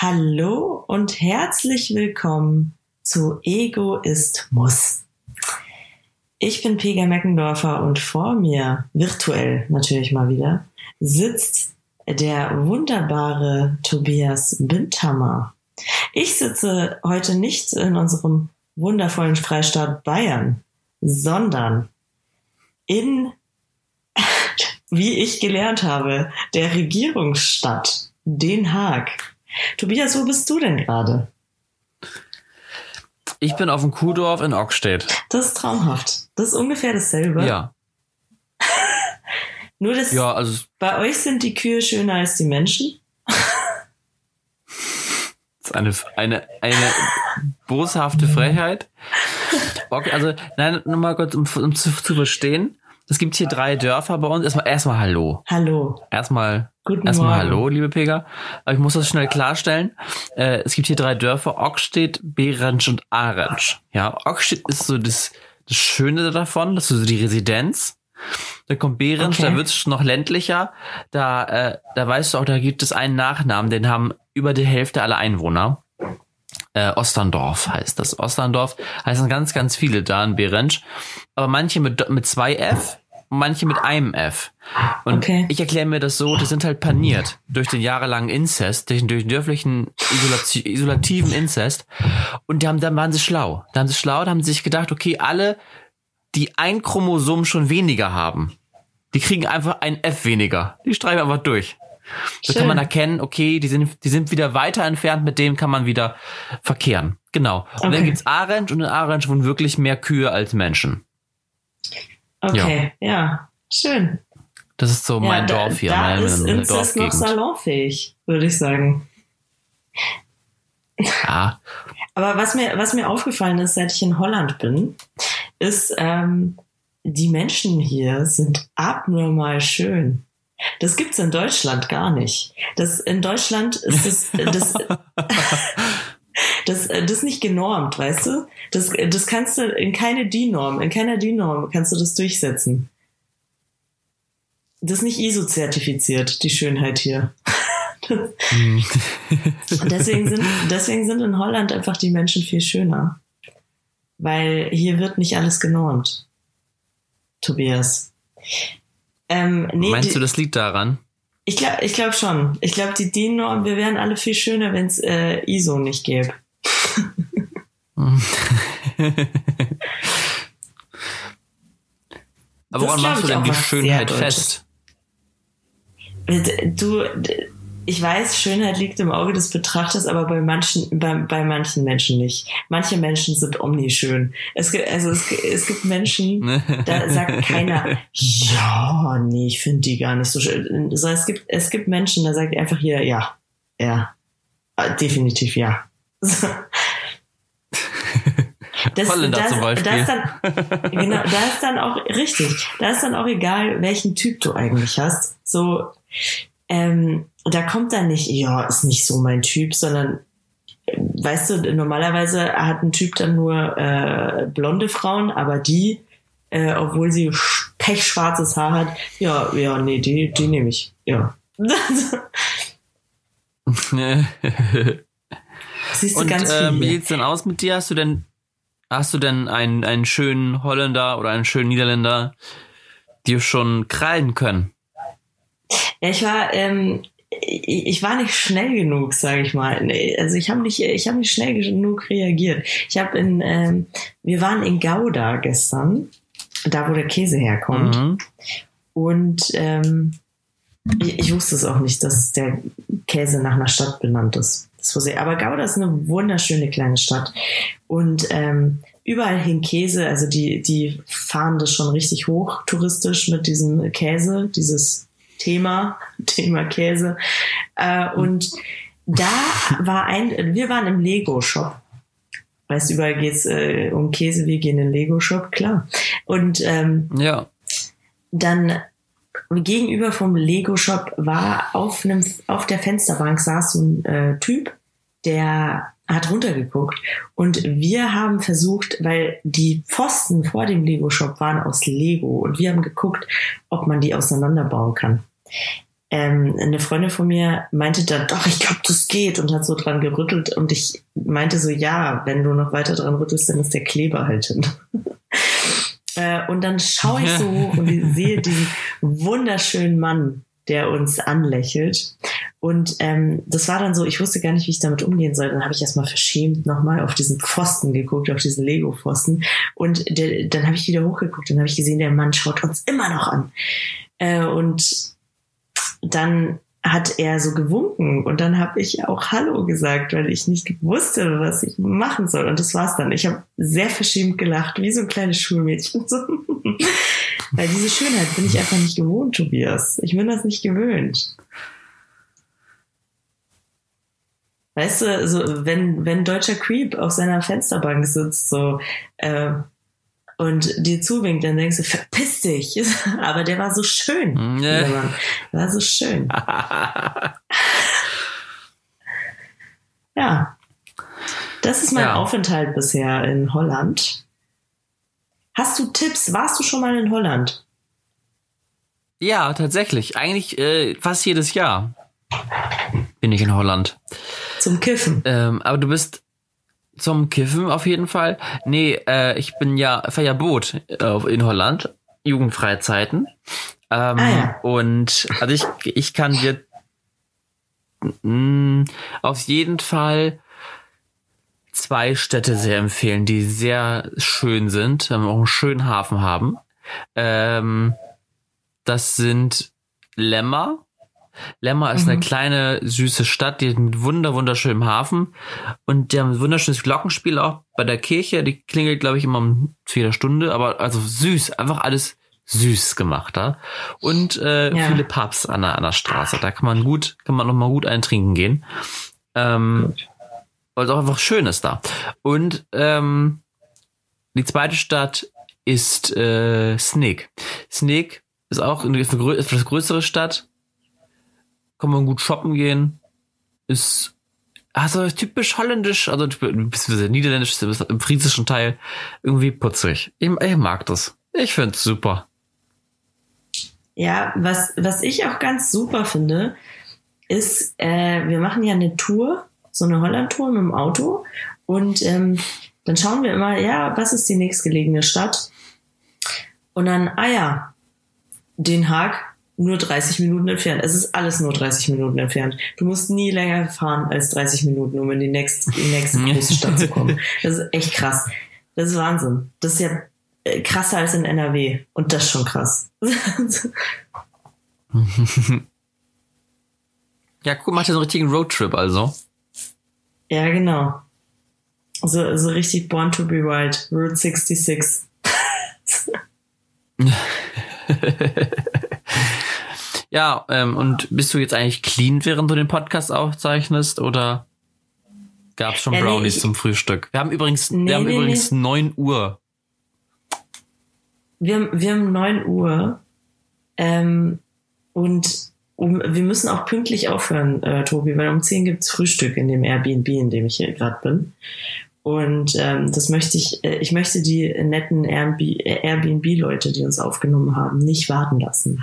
Hallo und herzlich willkommen zu Ego ist Muss. Ich bin Pega Meckendorfer und vor mir, virtuell natürlich mal wieder, sitzt der wunderbare Tobias Bindhammer. Ich sitze heute nicht in unserem wundervollen Freistaat Bayern, sondern in, wie ich gelernt habe, der Regierungsstadt Den Haag. Tobias, wo bist du denn gerade? Ich bin auf dem Kuhdorf in Ockstedt. Das ist traumhaft. Das ist ungefähr dasselbe. Ja. Nur das. Ja, also. Bei euch sind die Kühe schöner als die Menschen. Das ist eine, eine, eine boshafte Frechheit. Okay, also, nein, nur mal kurz, um, um zu, zu verstehen. Es gibt hier drei Dörfer bei uns. Erstmal, erstmal Hallo. Hallo. Erstmal, Guten erstmal Morgen. Hallo, liebe Pega. Aber ich muss das schnell klarstellen. Äh, es gibt hier drei Dörfer. Ockstedt, Behrensch und Arensch. Ja, Ockstedt ist so das, das Schöne davon. Das ist so die Residenz. Da kommt Behrensch, Okay. da wird's noch ländlicher. Da, äh, da weißt du auch, da gibt es einen Nachnamen, den haben über die Hälfte aller Einwohner. Äh, Osterndorf heißt das. Osterndorf heißen ganz, ganz viele da in Behrensch. Aber manche mit, mit zwei F und manche mit einem F. Und Okay. ich erkläre mir das so, die sind halt paniert durch den jahrelangen Inzest, durch, durch den dörflichen Isolati isolativen Inzest. Und die haben, dann waren sie schlau. Da haben sie schlau, da haben sie sich gedacht, okay, alle, die ein Chromosom schon weniger haben, die kriegen einfach ein F weniger. Die streichen einfach durch. Da Schön. kann man erkennen, okay, die sind, die sind wieder weiter entfernt, mit denen kann man wieder verkehren. Genau. Und Okay. dann gibt's Arendt und in Arendt wohnen wirklich mehr Kühe als Menschen. Okay, ja. Schön. Das ist so mein ja, da, Dorf hier, Da meine, ist Inzest noch salonfähig, würde ich sagen. Ja, Aber was mir, was mir aufgefallen ist, seit ich in Holland bin, ist, ähm, die Menschen hier sind abnormal schön. Das gibt's in Deutschland gar nicht. Das, in Deutschland ist das, das, das, das ist nicht genormt, weißt du? Das, das kannst du in keine DIN-Norm, in keiner DIN-Norm kannst du das durchsetzen. Das ist nicht ISO-zertifiziert, die Schönheit hier. Und deswegen sind, deswegen sind in Holland einfach die Menschen viel schöner. Weil hier wird nicht alles genormt. Tobias. Ähm, nee, meinst die, du, das liegt daran? ich glaube ich glaub schon. Ich glaube, die DIN-Norm, wir wären alle viel schöner, wenn es äh, ISO nicht gäbe. Aber woran machst du denn die Schönheit fest? Äh, Du, ich weiß, Schönheit liegt im Auge des Betrachters, aber bei manchen, bei, bei manchen Menschen nicht. Manche Menschen sind omnischön. Es gibt, also es, es gibt Menschen, da sagt keiner, ja, nee, ich finde die gar nicht so schön. So, es gibt, es gibt Menschen, da sagt einfach hier, ja, ja, Äh, definitiv ja. Das, Holländer das, zum Beispiel. Da ist dann, genau, da ist dann auch richtig. Da ist dann auch egal, welchen Typ du eigentlich hast. So, ähm, da kommt dann nicht, ja, ist nicht so mein Typ, sondern weißt du, normalerweise hat ein Typ dann nur äh, blonde Frauen, aber die, äh, obwohl sie sch- pechschwarzes Haar hat, ja, ja, nee, die, die nehme ich, ja. Siehst du Und ganz äh, viel. wie hier. sieht's denn aus mit dir? Hast du denn, hast du denn einen, einen schönen Holländer oder einen schönen Niederländer, die schon krallen können? Ja, ich war, ähm, ich war nicht schnell genug, sage ich mal. Also ich habe nicht, ich habe nicht schnell genug reagiert. Ich habe in, ähm, wir waren in Gouda gestern, da wo der Käse herkommt. Mhm. Und ähm, ich, ich wusste es auch nicht, dass der Käse nach einer Stadt benannt ist. Das wusste ich. Aber Gouda ist eine wunderschöne kleine Stadt. Und ähm, überall hin Käse, also die, die fahren das schon richtig hoch touristisch mit diesem Käse, dieses Thema, Thema Käse. Äh, und da war ein, wir waren im Lego-Shop. Weißt du, überall geht's äh, um Käse, wir gehen in den Lego-Shop, klar. Und ähm, Ja. dann gegenüber vom Lego Shop war auf einem auf der Fensterbank saß so ein äh, Typ, der hat runtergeguckt und wir haben versucht, weil die Pfosten vor dem Lego Shop waren aus Lego und wir haben geguckt, ob man die auseinanderbauen kann. ähm, eine Freundin von mir meinte dann, doch, ich glaube, das geht und hat so dran gerüttelt und ich meinte so, ja, wenn du noch weiter dran rüttelst, dann ist der Kleber halt hin. äh, und dann schaue ich so hoch und sehe diesen wunderschönen Mann, der uns anlächelt. Und ähm, das war dann so, ich wusste gar nicht, wie ich damit umgehen soll. Dann habe ich erstmal verschämt nochmal auf diesen Pfosten geguckt, auf diesen Lego-Pfosten. Und der, dann habe ich wieder hochgeguckt und habe ich gesehen, der Mann schaut uns immer noch an. Äh, und dann hat er so gewunken und dann habe ich auch Hallo gesagt, weil ich nicht wusste, was ich machen soll. Und das war's dann. Ich habe sehr verschämt gelacht, wie so ein kleines Schulmädchen. weil diese Schönheit bin ich einfach nicht gewohnt, Tobias. Ich bin das nicht gewöhnt. Weißt du, so wenn wenn deutscher Creep auf seiner Fensterbank sitzt, so äh, und dir zuwinkt, dann denkst du, verpiss dich. Aber der war so schön. Nee. Der Mann. war so schön. ja. Das ist mein ja. Aufenthalt bisher in Holland. Hast du Tipps? Warst du schon mal in Holland? Ja, tatsächlich. Eigentlich äh, fast jedes Jahr bin ich in Holland. Zum Kiffen. Ähm, aber du bist zum Kiffen auf jeden Fall. Nee, äh, ich bin ja, fahr ja Boot äh, in Holland, Jugendfreizeiten. Ähm, ah, ja. Und also ich, ich kann dir mh, auf jeden Fall zwei Städte sehr empfehlen, die sehr schön sind, ähm, auch einen schönen Hafen haben. Ähm, das sind Lemmer Lemmer ist mhm. eine kleine, süße Stadt, die mit wunder, wunderschönem Hafen. Und die haben ein wunderschönes Glockenspiel auch bei der Kirche. Die klingelt, glaube ich, immer um jeder Stunde. Aber also süß, einfach alles süß gemacht da. Und äh, ja. viele Pubs an der, an der Straße. Da kann man gut, kann man noch mal gut eintrinken gehen. Ähm, weil es auch einfach schön ist da. Und ähm, die zweite Stadt ist äh, Snake. Snake ist auch eine etwas größere Stadt kann man gut shoppen gehen. Ist also typisch holländisch, also beziehungsweise niederländisch im friesischen Teil irgendwie putzig. Ich, ich mag das. Ich finde es super. Ja, was, was ich auch ganz super finde, ist, äh, wir machen ja eine Tour, so eine Holland-Tour mit dem Auto und ähm, dann schauen wir immer, ja, was ist die nächstgelegene Stadt? Und dann, ah ja, Den Haag, nur 30 Minuten entfernt. Es ist alles nur 30 Minuten entfernt. Du musst nie länger fahren als 30 Minuten, um in die nächste, die nächste große Stadt zu kommen. Das ist echt krass. Das ist Wahnsinn. Das ist ja äh, krasser als in NRW. Und das ist schon krass. ja, guck, macht ja so einen richtigen Roadtrip also. Ja, genau. So, so richtig Born to be Wild. Route 66. Ja, ähm, und bist du jetzt eigentlich clean, während du den Podcast aufzeichnest oder gab es schon ja, Brownies nee, zum Frühstück? Wir haben übrigens, nee, wir haben nee, übrigens nee. 9 Uhr. Wir haben, wir haben 9 Uhr ähm, und um, wir müssen auch pünktlich aufhören, äh, Tobi, weil um 10 gibt's Frühstück in dem Airbnb, in dem ich hier gerade bin. Und ähm, das möchte ich, äh, ich möchte die netten Airbnb-Leute, die uns aufgenommen haben, nicht warten lassen.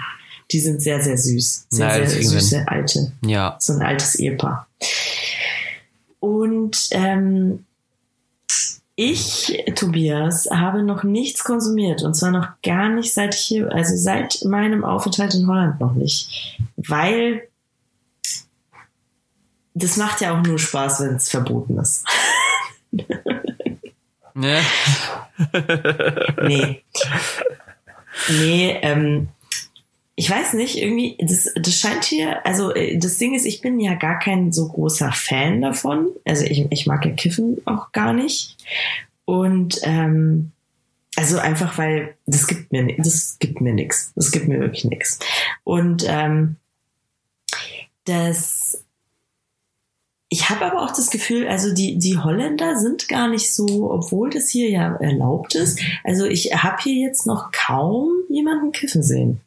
Die sind sehr, sehr süß. Sehr, Nein, sehr süße alte. Ja. So ein altes Ehepaar. Und ähm, ich, Tobias, habe noch nichts konsumiert und zwar noch gar nicht seit ich hier, also seit meinem Aufenthalt in Holland noch nicht, weil das macht ja auch nur Spaß, wenn es verboten ist. Nee. nee. Nee, ähm, ich weiß nicht, irgendwie, das, das scheint hier, also äh, das Ding ist, ich bin ja gar kein so großer Fan davon. Also ich, ich mag ja Kiffen auch gar nicht. Und ähm, also einfach, weil das gibt mir das gibt mir nichts. Das gibt mir wirklich nichts. Und ähm, das ich habe aber auch das Gefühl, also die, die Holländer sind gar nicht so, obwohl das hier ja erlaubt ist. Also ich habe hier jetzt noch kaum jemanden kiffen sehen.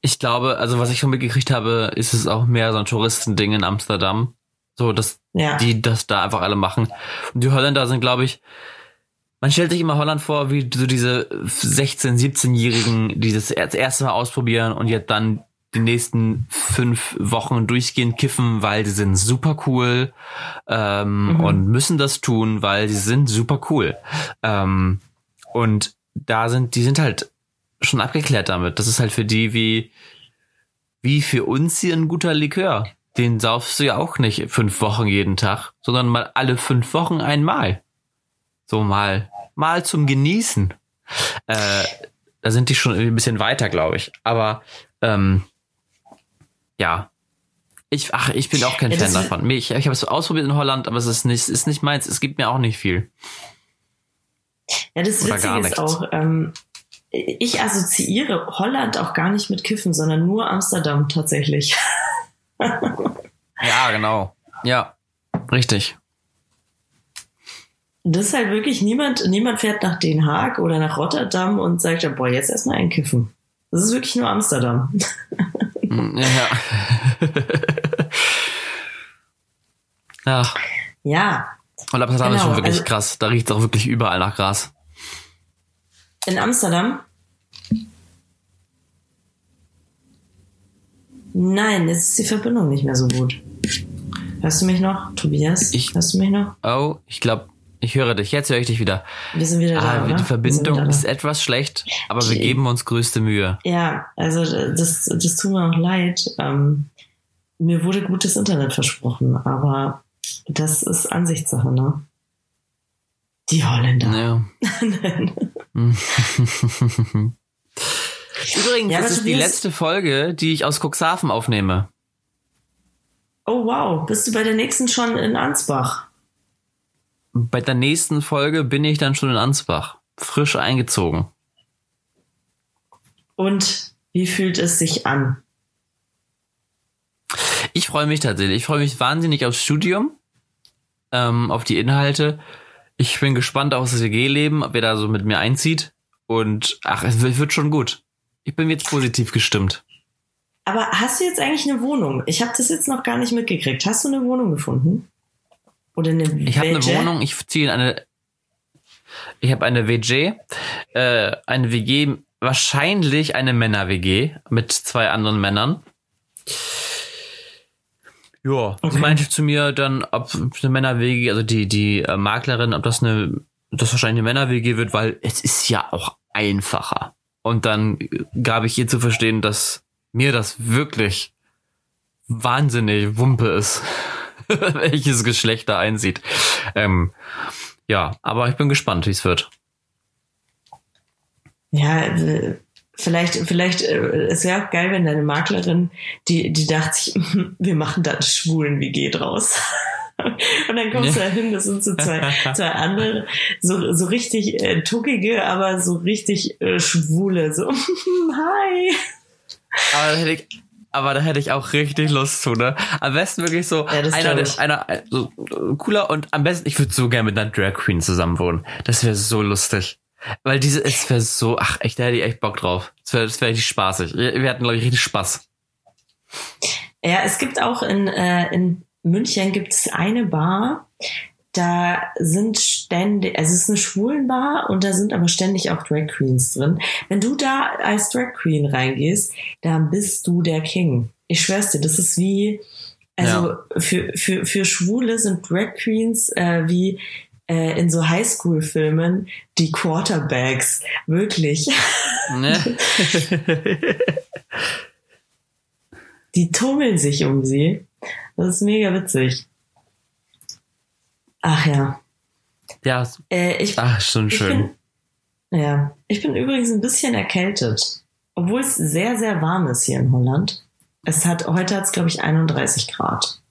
Ich glaube, also was ich schon mitgekriegt habe, ist es auch mehr so ein Touristending in Amsterdam. So, dass ja. die das da einfach alle machen. Und die Holländer sind, glaube ich, man stellt sich immer Holland vor, wie so diese 16-, 17-Jährigen, die das das erste Mal ausprobieren und jetzt dann die nächsten fünf Wochen durchgehend kiffen, weil sie sind super cool ähm, Mhm. und müssen das tun, weil sie sind super cool. Ähm, und da sind, die sind halt schon abgeklärt damit. Das ist halt für die wie, wie für uns hier ein guter Likör. Den saufst du ja auch nicht fünf Wochen jeden Tag, sondern mal alle fünf Wochen einmal. So mal, mal zum Genießen. Äh, da sind die schon irgendwie ein bisschen weiter, glaube ich. Aber ähm, ja. Ich, ach, ich bin auch kein Ja, Fan davon. Ich, ich habe es ausprobiert in Holland, aber es ist nicht, ist nicht meins. Es gibt mir auch nicht viel. Ja, das Oder Witzige gar ist auch, ähm, ich assoziiere Holland auch gar nicht mit Kiffen, sondern nur Amsterdam tatsächlich. Ja, genau. Ja, richtig. Das ist halt wirklich niemand, niemand fährt nach Den Haag oder nach Rotterdam und sagt, boah, jetzt erstmal ein Kiffen. Das ist wirklich nur Amsterdam. Mm, Ja. Ach, Ja, und Amsterdam ist Genau, schon wirklich also- krass. Da riecht es auch wirklich überall nach Gras. In Amsterdam. Nein, jetzt ist die Verbindung nicht mehr so gut. Hörst du mich noch, Tobias? Ich- Hörst du mich noch? Oh, ich glaube, ich höre dich. Jetzt höre ich dich wieder. Wir sind wieder da. Ah, oder? die Wir Verbindung ist da. etwas schlecht, aber wir Okay. geben uns größte Mühe. Ja, also das, das tut mir auch leid. Ähm, mir wurde gutes Internet versprochen, aber das ist Ansichtssache, ne? Die Holländer. Ja. Übrigens, Ja, das ist die letzte Folge, die ich aus Cuxhaven aufnehme. Oh wow, bist du bei der nächsten schon in Ansbach? Bei der nächsten Folge bin ich dann schon in Ansbach. Frisch eingezogen. Und wie fühlt es sich an? Ich freue mich tatsächlich. Ich freue mich wahnsinnig aufs Studium, ähm, auf die Inhalte. Ich bin gespannt auf das WG-Leben, wer da so mit mir einzieht. Und ach, es wird schon gut. Ich bin jetzt positiv gestimmt. Aber hast du jetzt eigentlich eine Wohnung? Ich habe das jetzt noch gar nicht mitgekriegt. Hast du eine Wohnung gefunden? Oder eine Ich habe eine? Wohnung, ich ziehe in eine. Ich habe eine WG, äh, eine WG, wahrscheinlich eine Männer-WG mit zwei anderen Männern. Ja, sie Okay. meinte zu mir dann, ob eine Männer-WG, also die, die äh, Maklerin, ob das eine, das wahrscheinlich eine Männer-WG wird, weil es ist ja auch einfacher. Und dann gab ich ihr zu verstehen, dass mir das wirklich wahnsinnig Wumpe ist, welches Geschlecht da einsieht. Ähm, ja, aber ich bin gespannt, wie es wird. Ja, äh, vielleicht, vielleicht, äh, es wäre auch geil, wenn deine Maklerin, die, die dachte sich, wir machen da einen schwulen WG draus. Und dann kommst du da hin, das sind so zwei, zwei andere, so, so richtig äh, tuckige, aber so richtig äh, schwule, so, hi. Aber da hätte ich, aber da hätte ich auch richtig Lust zu, ne? Am besten wirklich so Ja, einer, der, einer äh, so, äh, cooler und am besten, ich würde so gerne mit einer Drag Queen zusammen wohnen. Das wäre so lustig. Weil diese, es wäre so, ach echt, da hätte ich echt Bock drauf. Das wäre das wär richtig spaßig. Wir hatten, glaube ich, richtig Spaß. Ja, es gibt auch in, äh, in München gibt es eine Bar, da sind ständig, also es ist eine Schwulenbar und da sind aber ständig auch Drag Queens drin. Wenn du da als Drag Queen reingehst, dann bist du der King. Ich schwör's dir, das ist wie, also für, für, für Schwule sind Drag Queens äh, wie äh, in so Highschool-Filmen die Quarterbacks. Wirklich. Ne? Die tummeln sich um sie. Das ist mega witzig. Ach ja. ja, Äh, ich, ach, schon ich schön. bin, ja, ich bin übrigens ein bisschen erkältet, obwohl es sehr, sehr warm ist hier in Holland. Es hat heute hat es glaube ich 31 Grad.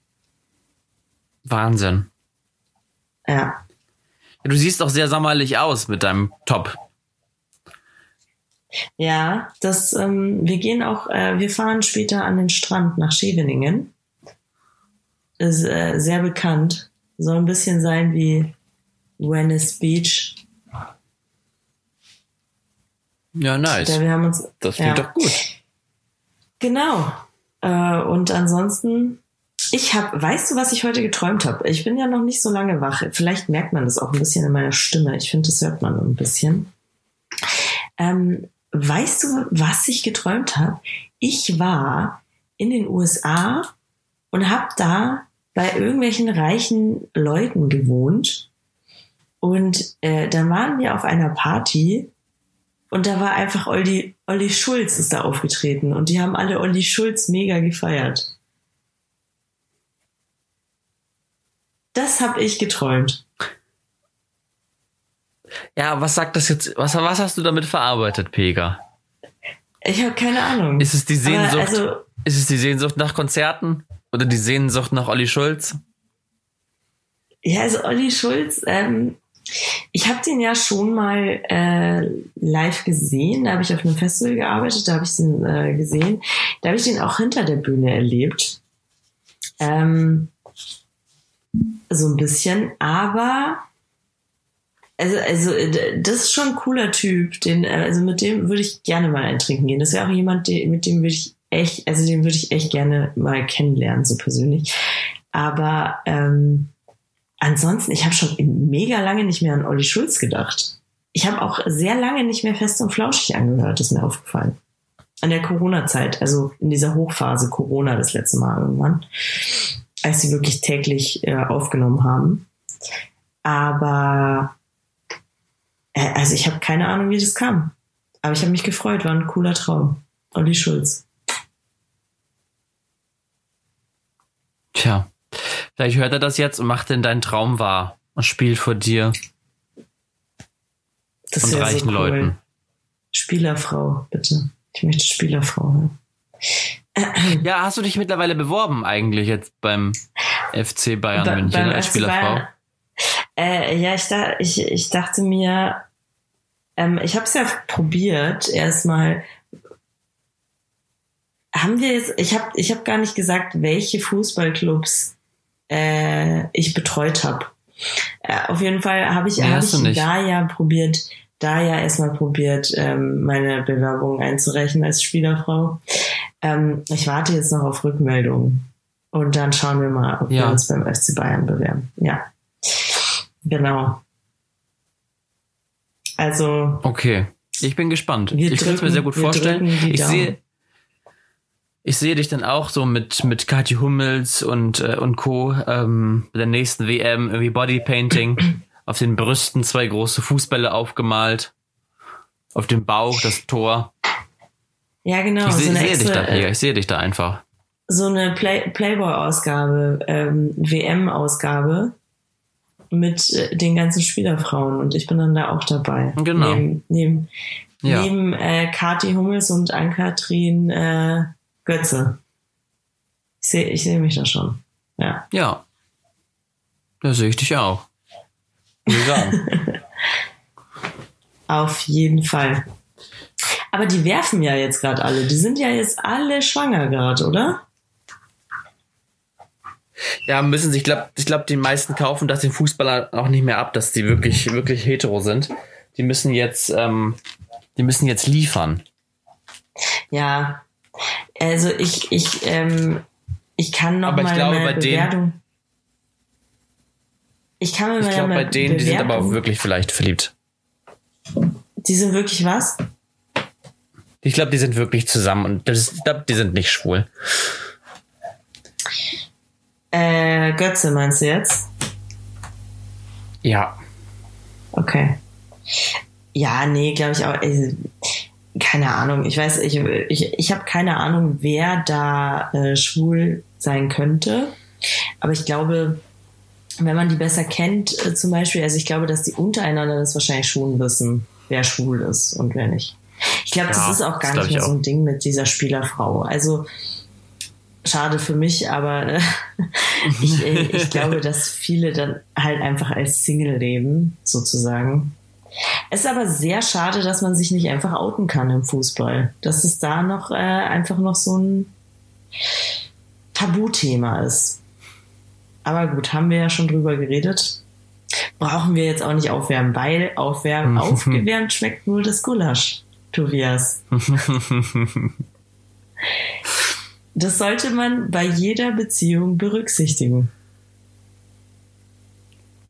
Wahnsinn. Ja, Du siehst auch sehr sommerlich aus mit deinem Top. ja, das. Ähm, wir gehen auch. Äh, wir fahren später an den Strand nach Scheveningen. Ist äh, sehr bekannt. Soll ein bisschen sein wie Venice Beach. Ja, nice. Da wir haben uns. Das klingt ja. doch gut. Genau. Äh, und ansonsten Ich habe, weißt du, was ich heute geträumt habe? Ich bin ja noch nicht so lange wach. Vielleicht merkt man das auch ein bisschen in meiner Stimme. Ich finde, das hört man ein bisschen. Ähm, weißt du, was ich geträumt habe? Ich war in den USA und habe da bei irgendwelchen reichen Leuten gewohnt. Und äh, dann waren wir auf einer Party und da war einfach Olli, Olli Schulz ist da aufgetreten und die haben alle Olli Schulz mega gefeiert. Das habe ich geträumt. Ja, was sagt das jetzt? Was, was hast du damit verarbeitet, Pega? Ich habe keine Ahnung. Ist es die Sehnsucht? Also, ist es die Sehnsucht nach Konzerten oder die Sehnsucht nach Olli Schulz? Ja, also Olli Schulz, ähm, ich habe den ja schon mal äh, live gesehen. Da habe ich auf einem Festival gearbeitet, da habe ich den äh, gesehen. Da habe ich den auch hinter der Bühne erlebt. Ähm, so ein bisschen, aber also, also das ist schon ein cooler Typ. Den, also mit dem würde ich gerne mal eintrinken gehen. Das wäre auch jemand, mit dem würde ich echt, also den würde ich echt gerne mal kennenlernen, so persönlich. Aber ähm, ansonsten, ich habe schon mega lange nicht mehr an Olli Schulz gedacht. Ich habe auch sehr lange nicht mehr fest und flauschig angehört, ist mir aufgefallen. An der Corona-Zeit, also in dieser Hochphase Corona das letzte Mal irgendwann, als sie wirklich täglich äh, aufgenommen haben. Aber äh, also ich habe keine Ahnung, wie das kam. Aber ich habe mich gefreut, war ein cooler Traum. Olli Schulz. Tja. Vielleicht hört er das jetzt und macht denn deinen Traum wahr und spielt vor dir. Das und reichen so cool. Leuten. Spielerfrau, bitte. Ich möchte Spielerfrau hören. Ja, hast du dich mittlerweile beworben eigentlich jetzt beim FC Bayern München als Spielerfrau? Äh, ja, ich, da, ich, ich dachte mir, ähm, ich habe es ja probiert, erstmal haben wir jetzt, ich habe ich hab gar nicht gesagt, welche Fußballclubs äh, ich betreut habe. Äh, auf jeden Fall habe ich, ja, hab ich da ja probiert, da ja erstmal probiert, ähm, meine Bewerbung einzureichen als Spielerfrau. Ähm, ich warte jetzt noch auf Rückmeldung und dann schauen wir mal, ob ja. wir uns beim FC Bayern bewerben. Ja, genau. Also. Okay. Ich bin gespannt. Ich kann es mir sehr gut vorstellen. Ich sehe, ich sehe dich dann auch so mit, mit Kathi Hummels und, äh, und Co. Ähm, bei der nächsten WM irgendwie Bodypainting. Auf den Brüsten zwei große Fußbälle aufgemalt. Auf dem Bauch das Tor. Ja, genau. Ich, so sehe dich da, ja, ich sehe dich da einfach. So eine Play Playboy-Ausgabe, ähm, WM-Ausgabe mit äh, den ganzen Spielerfrauen und ich bin dann da auch dabei. Genau. Neben, neben, ja. neben äh, Kati Hummels und Ann-Kathrin äh, Götze. Ich sehe ich seh mich da schon. Ja. Ja. Da sehe ich dich auch. Auf jeden Fall. Aber die werfen ja jetzt gerade alle. Die sind ja jetzt alle schwanger gerade, oder? Ja, müssen sie. Ich glaube, ich glaub, die meisten kaufen das den Fußballer auch nicht mehr ab, dass die wirklich, wirklich hetero sind. Die müssen jetzt, ähm, die müssen jetzt liefern. Ja, also ich, ich, ähm, ich kann noch aber mal ich glaube, meine bei Bewertung. Denen, ich kann mir Ich glaube, bei denen, Bewertung, die sind aber auch wirklich vielleicht verliebt. Die sind wirklich was? Ich glaube, die sind wirklich zusammen und das, ich glaube, die sind nicht schwul. Äh, Götze meinst du jetzt? Ja. Okay. Ja, nee, glaube ich auch. Also, keine Ahnung. Ich weiß, ich, ich, ich habe keine Ahnung, wer da äh, schwul sein könnte. Aber ich glaube, wenn man die besser kennt, äh, zum Beispiel, also ich glaube, dass die untereinander das wahrscheinlich schon wissen, wer schwul ist und wer nicht. Ich glaube, ja, das ist auch gar nicht mehr so ein Ding mit dieser Spielerfrau. Also schade für mich, aber äh, ich, äh, ich glaube, dass viele dann halt einfach als Single leben, sozusagen. Es ist aber sehr schade, dass man sich nicht einfach outen kann im Fußball. Dass es da noch äh, einfach noch so ein Tabuthema ist. Aber gut, haben wir ja schon drüber geredet. Brauchen wir jetzt auch nicht aufwärmen, weil aufwärmen, aufgewärmt schmeckt nur das Gulasch, Tobias. das sollte man bei jeder Beziehung berücksichtigen.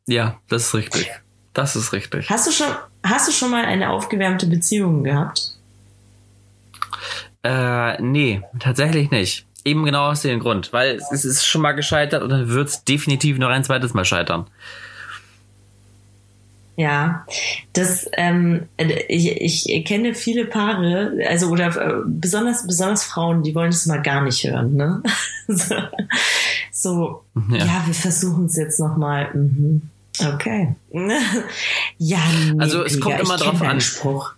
Ja, das ist richtig. Das ist richtig. Hast du schon, hast du schon mal eine aufgewärmte Beziehung gehabt? Äh, nee, tatsächlich nicht. Eben genau aus dem Grund, weil es ist schon mal gescheitert und dann wird es definitiv noch ein zweites Mal scheitern. Ja, das ähm, ich, ich kenne viele Paare, also oder äh, besonders besonders Frauen, die wollen das mal gar nicht hören, ne? so, so ja. ja. wir versuchen es jetzt noch mal. Mhm. Okay. ja, nee, also es kommt immer drauf an. Spruch.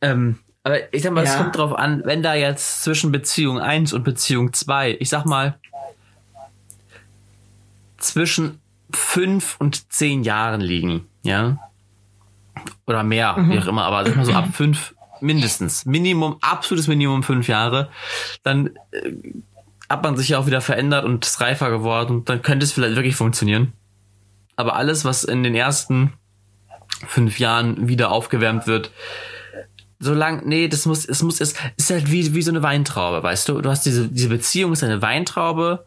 Ähm, aber ich sag mal, ja. es kommt drauf an, wenn da jetzt zwischen Beziehung 1 und Beziehung 2, ich sag mal, zwischen fünf und zehn Jahren liegen, ja. Oder mehr, mhm. wie auch immer, aber sag mal so ab fünf mindestens. Minimum, absolutes Minimum fünf Jahre. Dann äh, hat man sich ja auch wieder verändert und ist reifer geworden. Dann könnte es vielleicht wirklich funktionieren. Aber alles, was in den ersten fünf Jahren wieder aufgewärmt wird, solange, nee, das muss, es muss, es ist halt wie, wie so eine Weintraube, weißt du? Du hast diese, diese Beziehung ist eine Weintraube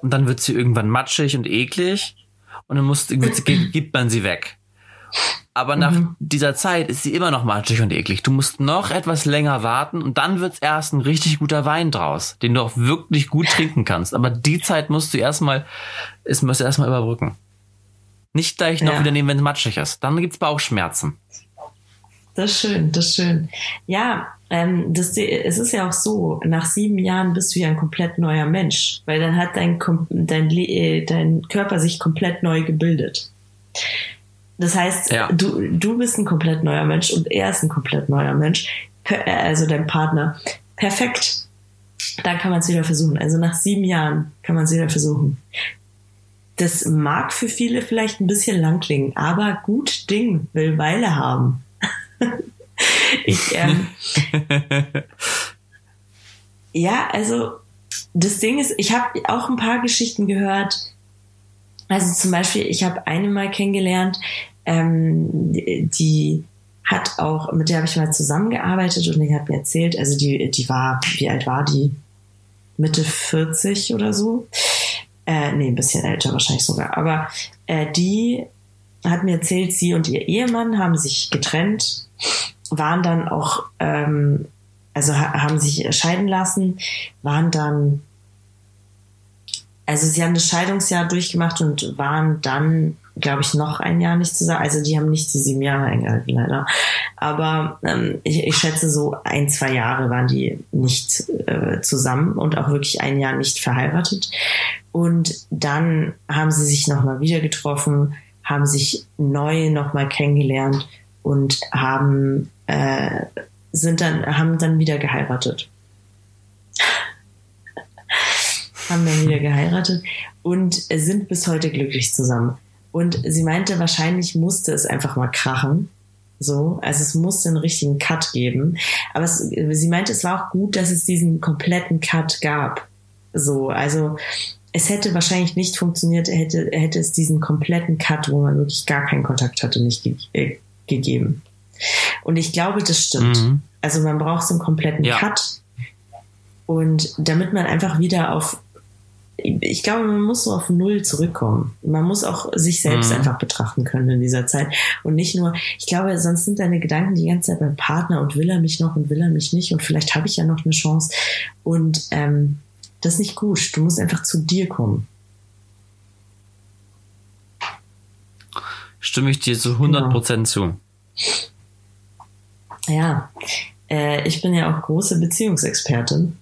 und dann wird sie irgendwann matschig und eklig und dann muss, gibt man sie weg. Aber nach mhm. dieser Zeit ist sie immer noch matschig und eklig. Du musst noch etwas länger warten und dann wird's erst ein richtig guter Wein draus, den du auch wirklich gut trinken kannst. Aber die Zeit musst du erstmal, es musst du erstmal überbrücken. Nicht gleich noch ja. wieder nehmen, wenn es matschig ist. Dann gibt's Bauchschmerzen. Das ist schön, das ist schön. Ja, ähm, das, es ist ja auch so, nach sieben Jahren bist du ja ein komplett neuer Mensch, weil dann hat dein, dein, äh, dein Körper sich komplett neu gebildet. Das heißt, ja. du, du bist ein komplett neuer Mensch und er ist ein komplett neuer Mensch, äh, also dein Partner. Perfekt. Dann kann man es wieder versuchen. Also nach sieben Jahren kann man es wieder versuchen. Das mag für viele vielleicht ein bisschen lang klingen, aber gut Ding will Weile haben. ich, ähm, ja, also das Ding ist, ich habe auch ein paar Geschichten gehört. Also zum Beispiel, ich habe eine mal kennengelernt, ähm, die hat auch, mit der habe ich mal zusammengearbeitet und die hat mir erzählt, also die, die war, wie alt war die? Mitte 40 oder so. Äh, nee, ein bisschen älter wahrscheinlich sogar. Aber äh, die hat mir erzählt, sie und ihr Ehemann haben sich getrennt waren dann auch, ähm, also haben sich scheiden lassen, waren dann, also sie haben das Scheidungsjahr durchgemacht und waren dann, glaube ich, noch ein Jahr nicht zusammen. Also die haben nicht die sieben Jahre eingehalten, leider. Aber ähm, ich, ich schätze, so ein, zwei Jahre waren die nicht äh, zusammen und auch wirklich ein Jahr nicht verheiratet. Und dann haben sie sich nochmal wieder getroffen, haben sich neu nochmal kennengelernt und haben äh, sind dann haben dann wieder geheiratet. Haben dann wieder geheiratet und sind bis heute glücklich zusammen. Und sie meinte wahrscheinlich musste es einfach mal krachen. So also es musste einen richtigen Cut geben. Aber es, sie meinte es war auch gut dass es diesen kompletten Cut gab. So also es hätte wahrscheinlich nicht funktioniert, hätte, hätte es diesen kompletten Cut, wo man wirklich gar keinen Kontakt hatte, nicht ge äh, gegeben. Und ich glaube, das stimmt. Mhm. Also man braucht so einen kompletten ja. Cut. Und damit man einfach wieder auf, ich glaube, man muss so auf Null zurückkommen. Man muss auch sich selbst mhm. einfach betrachten können in dieser Zeit. Und nicht nur, ich glaube, sonst sind deine Gedanken die ganze Zeit beim Partner und will er mich noch und will er mich nicht und vielleicht habe ich ja noch eine Chance. Und ähm, das ist nicht gut. Du musst einfach zu dir kommen. Stimme ich dir zu 100% genau. zu. Ja, äh, ich bin ja auch große Beziehungsexpertin.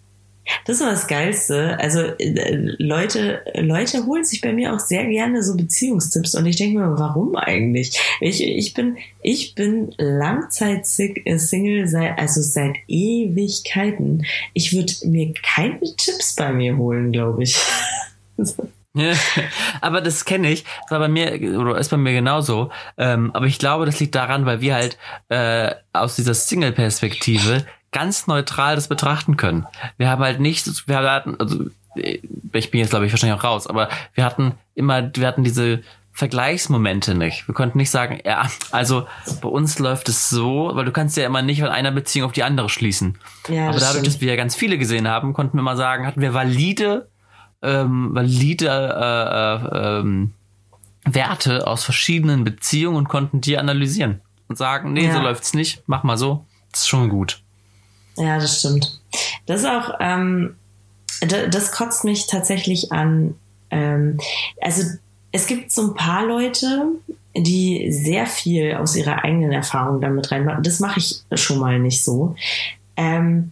Das ist das Geilste. Also äh, Leute, Leute holen sich bei mir auch sehr gerne so Beziehungstipps und ich denke mir, warum eigentlich? Ich, ich bin, ich bin Langzeit-Single seit, also seit Ewigkeiten. Ich würde mir keine Tipps bei mir holen, glaube ich. aber das kenne ich. Das war bei mir oder ist bei mir genauso. Ähm, aber ich glaube, das liegt daran, weil wir halt äh, aus dieser Single-Perspektive ganz neutral das betrachten können. Wir haben halt nicht, wir hatten, also ich bin jetzt glaube ich wahrscheinlich auch raus, aber wir hatten immer, wir hatten diese Vergleichsmomente nicht. Wir konnten nicht sagen, ja, also bei uns läuft es so, weil du kannst ja immer nicht von einer Beziehung auf die andere schließen. Ja, Aber dadurch, stimmt. dass wir ja ganz viele gesehen haben, konnten wir mal sagen, hatten wir valide, ähm, valide äh, äh, ähm, Werte aus verschiedenen Beziehungen und konnten die analysieren und sagen, nee, ja. so läuft's nicht, mach mal so. Das ist schon gut. Ja, das stimmt. Das ist auch, ähm, das kotzt mich tatsächlich an. Ähm, also es gibt so ein paar Leute, die sehr viel aus ihrer eigenen Erfahrung damit reinmachen. Das mache ich schon mal nicht so. Ähm,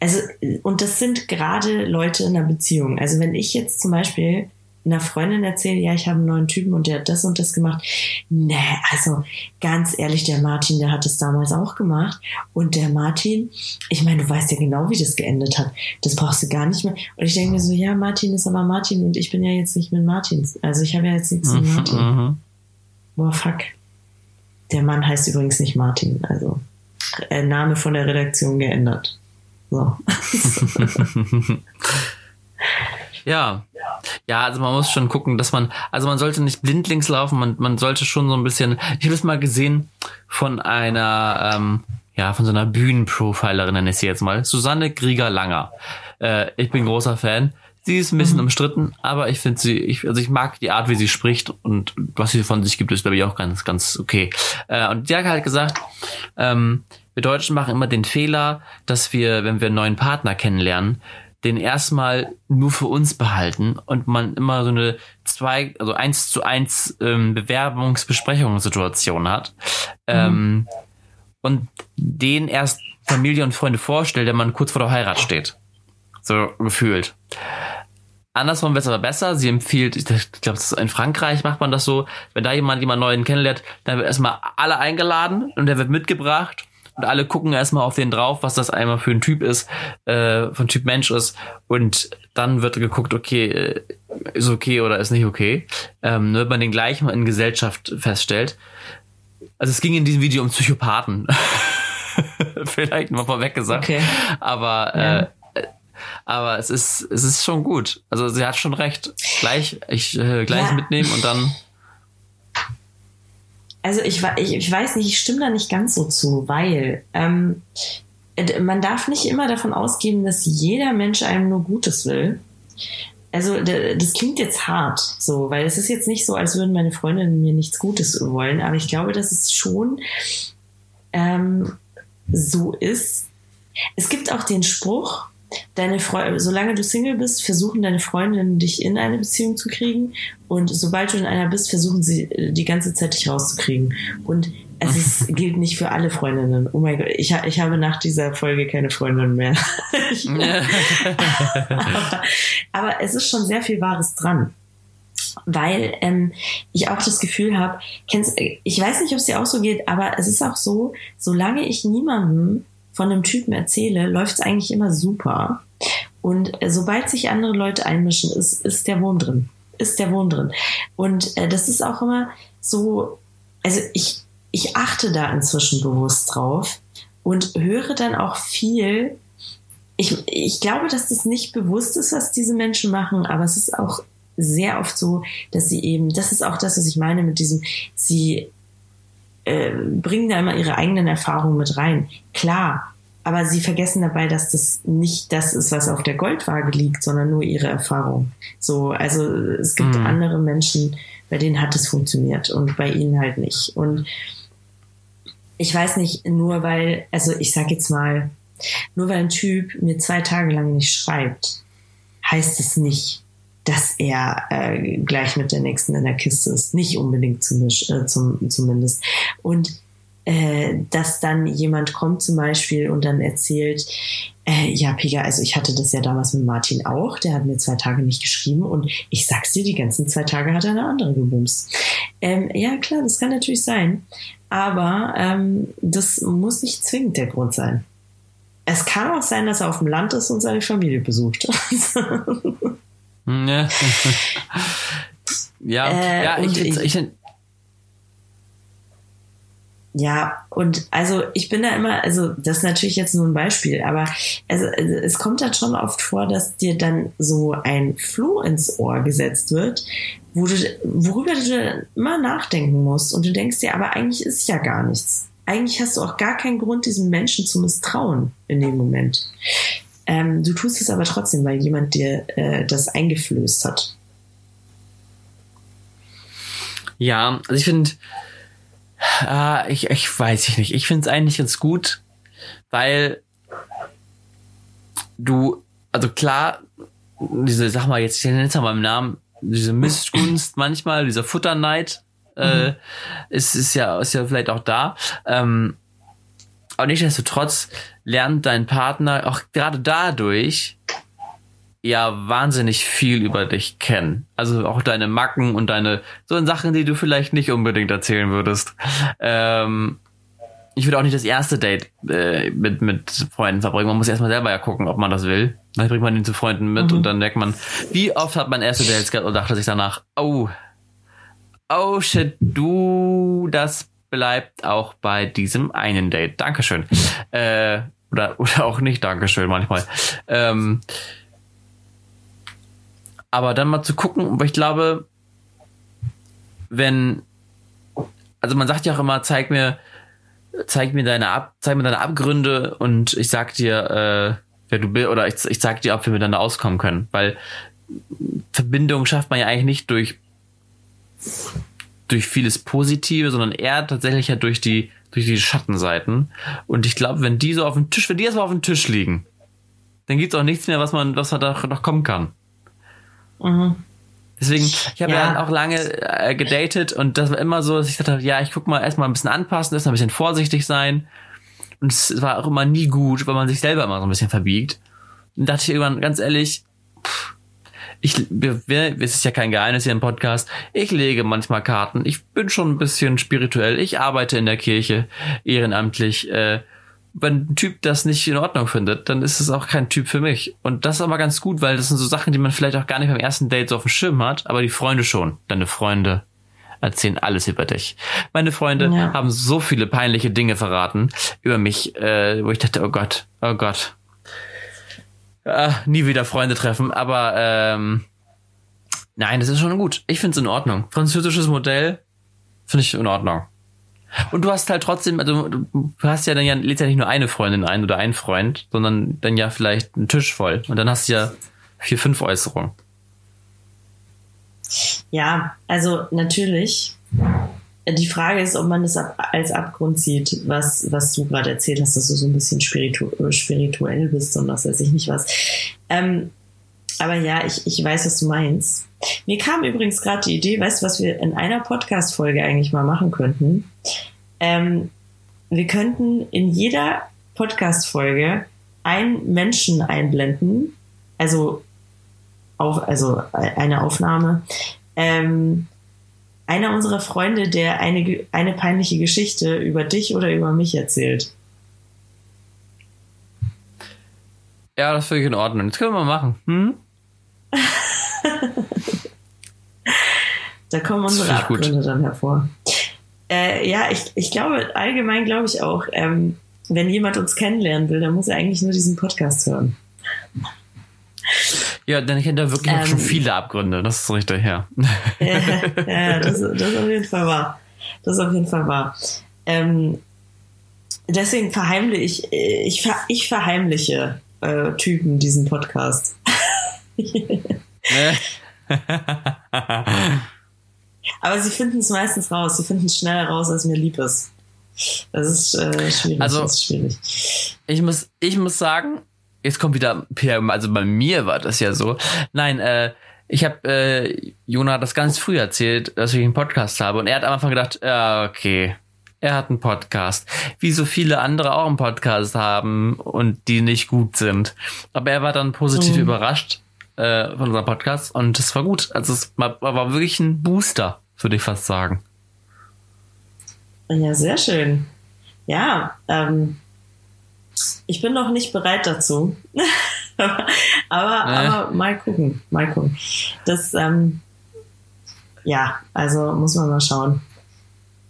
also, und das sind gerade Leute in einer Beziehung. Also wenn ich jetzt zum Beispiel einer Freundin erzähle, ja, ich habe einen neuen Typen und der hat das und das gemacht. Nee, also ganz ehrlich, der Martin, der hat es damals auch gemacht. Und der Martin, ich meine, du weißt ja genau, wie das geendet hat. Das brauchst du gar nicht mehr. Und ich denke mir so, ja, Martin ist aber Martin und ich bin ja jetzt nicht mit Martin. Also ich habe ja jetzt nichts mit mhm, Martin. Mhm. Boah, fuck. Der Mann heißt übrigens nicht Martin. Also äh, Name von der Redaktion geändert. So. ja, ja, also man muss schon gucken, dass man, also man sollte nicht blindlings laufen, man, man sollte schon so ein bisschen, ich habe es mal gesehen von einer, ähm, ja, von so einer Bühnenprofilerin, nenne ich sie jetzt mal, Susanne Grieger-Langer. Äh, ich bin großer Fan. Sie ist ein bisschen mhm. umstritten, aber ich finde sie, ich, also ich mag die Art, wie sie spricht und was sie von sich gibt, ist glaube ich auch ganz, ganz okay. Äh, und die hat halt gesagt, ähm, wir Deutschen machen immer den Fehler, dass wir, wenn wir einen neuen Partner kennenlernen, den erstmal nur für uns behalten und man immer so eine zwei, also eins zu eins ähm, Bewerbungsbesprechungssituation hat. Ähm, mhm. und den erst Familie und Freunde vorstellt, der man kurz vor der Heirat steht. So gefühlt. Andersrum wäre es aber besser. Sie empfiehlt, ich glaube, in Frankreich macht man das so, wenn da jemand jemand Neuen kennenlernt, dann wird erstmal alle eingeladen und der wird mitgebracht und alle gucken erstmal auf den drauf, was das einmal für ein Typ ist, äh, von Typ Mensch ist. Und dann wird geguckt, okay, äh, ist okay oder ist nicht okay. Ähm, nur wenn man den gleich mal in Gesellschaft feststellt. Also es ging in diesem Video um Psychopathen. Vielleicht mal vorweg gesagt. Okay. Aber ja. äh, aber es ist es ist schon gut. Also sie hat schon recht. Gleich ich äh, gleich ja. mitnehmen und dann also ich, ich, ich weiß nicht, ich stimme da nicht ganz so zu, weil ähm, man darf nicht immer davon ausgehen, dass jeder Mensch einem nur Gutes will. Also das klingt jetzt hart, so, weil es ist jetzt nicht so, als würden meine Freundinnen mir nichts Gutes wollen, aber ich glaube, dass es schon ähm, so ist. Es gibt auch den Spruch, deine Fre solange du Single bist, versuchen deine Freundinnen dich in eine Beziehung zu kriegen und sobald du in einer bist, versuchen sie äh, die ganze Zeit dich rauszukriegen. Und es ist, gilt nicht für alle Freundinnen. Oh mein Gott, ich, ich habe nach dieser Folge keine Freundinnen mehr. aber, aber es ist schon sehr viel Wahres dran weil ähm, ich auch das Gefühl habe, kennst, ich weiß nicht, ob es dir auch so geht, aber es ist auch so, solange ich niemandem von einem Typen erzähle, läuft es eigentlich immer super. Und äh, sobald sich andere Leute einmischen, ist, ist der Wurm drin. Ist der Wurm drin. Und äh, das ist auch immer so, also ich, ich achte da inzwischen bewusst drauf und höre dann auch viel. Ich, ich glaube, dass das nicht bewusst ist, was diese Menschen machen, aber es ist auch sehr oft so, dass sie eben, das ist auch das, was ich meine mit diesem, sie äh, bringen da immer ihre eigenen Erfahrungen mit rein. Klar, aber sie vergessen dabei, dass das nicht das ist, was auf der Goldwaage liegt, sondern nur ihre Erfahrung. So, also es gibt mhm. andere Menschen, bei denen hat es funktioniert und bei ihnen halt nicht. Und ich weiß nicht, nur weil, also ich sag jetzt mal, nur weil ein Typ mir zwei Tage lang nicht schreibt, heißt es nicht, dass er äh, gleich mit der nächsten in der Kiste ist. Nicht unbedingt zum, äh, zum, zumindest. Und äh, dass dann jemand kommt zum Beispiel und dann erzählt, äh, ja, Pega, also ich hatte das ja damals mit Martin auch, der hat mir zwei Tage nicht geschrieben und ich sag's dir, die ganzen zwei Tage hat er eine andere gebumst. Ähm, ja, klar, das kann natürlich sein, aber ähm, das muss nicht zwingend der Grund sein. Es kann auch sein, dass er auf dem Land ist und seine Familie besucht. ja, ja, äh, ja ich, ich, ich, ja, und also ich bin da immer, also das ist natürlich jetzt nur ein Beispiel, aber also, also es kommt dann schon oft vor, dass dir dann so ein Floh ins Ohr gesetzt wird, wo du, worüber du dann immer nachdenken musst und du denkst dir, aber eigentlich ist ja gar nichts. Eigentlich hast du auch gar keinen Grund, diesem Menschen zu misstrauen in dem Moment. Ähm, du tust es aber trotzdem, weil jemand dir äh, das eingeflößt hat. Ja, also ich finde, Ah, ich, ich weiß ich nicht. Ich finde es eigentlich ganz gut, weil du, also klar, diese, sag mal jetzt, ich nenne es mal im Namen, diese Missgunst manchmal, dieser Futterneid, äh, mhm. ist, ist ja, ist ja vielleicht auch da. Ähm, aber nichtsdestotrotz lernt dein Partner auch gerade dadurch, ja wahnsinnig viel über dich kennen. Also auch deine Macken und deine so Sachen, die du vielleicht nicht unbedingt erzählen würdest. Ähm, ich würde auch nicht das erste Date äh, mit, mit Freunden verbringen. Man muss erstmal selber ja gucken, ob man das will. Dann bringt man ihn zu Freunden mit mhm. und dann merkt man, wie oft hat man erste Dates gehabt und dachte sich danach, oh, oh shit, du, das bleibt auch bei diesem einen Date. Dankeschön. Äh, oder, oder auch nicht Dankeschön manchmal. Ähm, aber dann mal zu gucken, weil ich glaube, wenn, also man sagt ja auch immer, zeig mir, zeig mir deine Ab, zeig mir deine Abgründe und ich sag dir, äh, wer du bist, oder ich, ich sag dir, ob wir miteinander auskommen können. Weil Verbindung schafft man ja eigentlich nicht durch, durch vieles Positive, sondern eher tatsächlich ja durch die, durch die Schattenseiten. Und ich glaube, wenn die so auf dem Tisch, wenn die erstmal auf dem Tisch liegen, dann gibt's auch nichts mehr, was man, was da noch kommen kann. Mhm. Deswegen, ich habe ja. ja. auch lange äh, gedatet und das war immer so, dass ich dachte, ja, ich guck mal erstmal ein bisschen anpassen, erstmal ein bisschen vorsichtig sein. Und es war auch immer nie gut, weil man sich selber immer so ein bisschen verbiegt. Und dachte ich irgendwann, ganz ehrlich, pff, ich, wir, wir, es ist ja kein Geheimnis hier im Podcast, ich lege manchmal Karten. Ich bin schon ein bisschen spirituell. Ich arbeite in der Kirche ehrenamtlich. Äh, wenn ein Typ das nicht in Ordnung findet, dann ist es auch kein Typ für mich. Und das ist aber ganz gut, weil das sind so Sachen, die man vielleicht auch gar nicht beim ersten Date so auf dem Schirm hat, aber die Freunde schon. Deine Freunde erzählen alles über dich. Meine Freunde ja. haben so viele peinliche Dinge verraten über mich, äh, wo ich dachte, oh Gott, oh Gott. Äh, nie wieder Freunde treffen, aber ähm, nein, das ist schon gut. Ich finde es in Ordnung. Französisches Modell finde ich in Ordnung. Und du hast halt trotzdem, also du hast ja dann ja, lädst ja nicht nur eine Freundin ein oder einen Freund, sondern dann ja vielleicht einen Tisch voll. Und dann hast du ja vier, fünf Äußerungen. Ja, also natürlich. Die Frage ist, ob man das als Abgrund sieht, was, was du gerade erzählt hast, dass du so ein bisschen spiritu spirituell bist und was weiß ich nicht was. Ähm, aber ja, ich, ich weiß, was du meinst. Mir kam übrigens gerade die Idee, weißt du, was wir in einer Podcast-Folge eigentlich mal machen könnten? Ähm, wir könnten in jeder Podcast-Folge einen Menschen einblenden, also auf, also eine Aufnahme, ähm, einer unserer Freunde, der eine, eine peinliche Geschichte über dich oder über mich erzählt. Ja, das finde ich in Ordnung. Das können wir mal machen. Hm? da kommen unsere Abgründe dann hervor. Äh, ja, ich, ich glaube, allgemein glaube ich auch, ähm, wenn jemand uns kennenlernen will, dann muss er eigentlich nur diesen Podcast hören. Ja, denn ich hätte da wirklich ähm, schon viele Abgründe, das ist richtig, ja. ja, ja das, das ist auf jeden Fall wahr. Das ist auf jeden Fall wahr. Ähm, deswegen verheimliche ich, ich, ich verheimliche äh, Typen diesen Podcast. Aber sie finden es meistens raus. Sie finden es schneller raus, als mir lieb ist. Das ist äh, schwierig. Also, ist schwierig. Ich muss, ich muss sagen, jetzt kommt wieder, also bei mir war das ja so. Nein, äh, ich habe äh, Jona das ganz früh erzählt, dass ich einen Podcast habe und er hat am Anfang gedacht, ja, okay, er hat einen Podcast. Wie so viele andere auch einen Podcast haben und die nicht gut sind. Aber er war dann positiv mhm. überrascht äh, von unserem Podcast und es war gut. Also es war, war wirklich ein Booster, würde ich fast sagen. Ja, sehr schön. Ja, ähm, ich bin noch nicht bereit dazu. aber, aber, äh. mal gucken, mal gucken. Das, ähm, ja, also muss man mal schauen.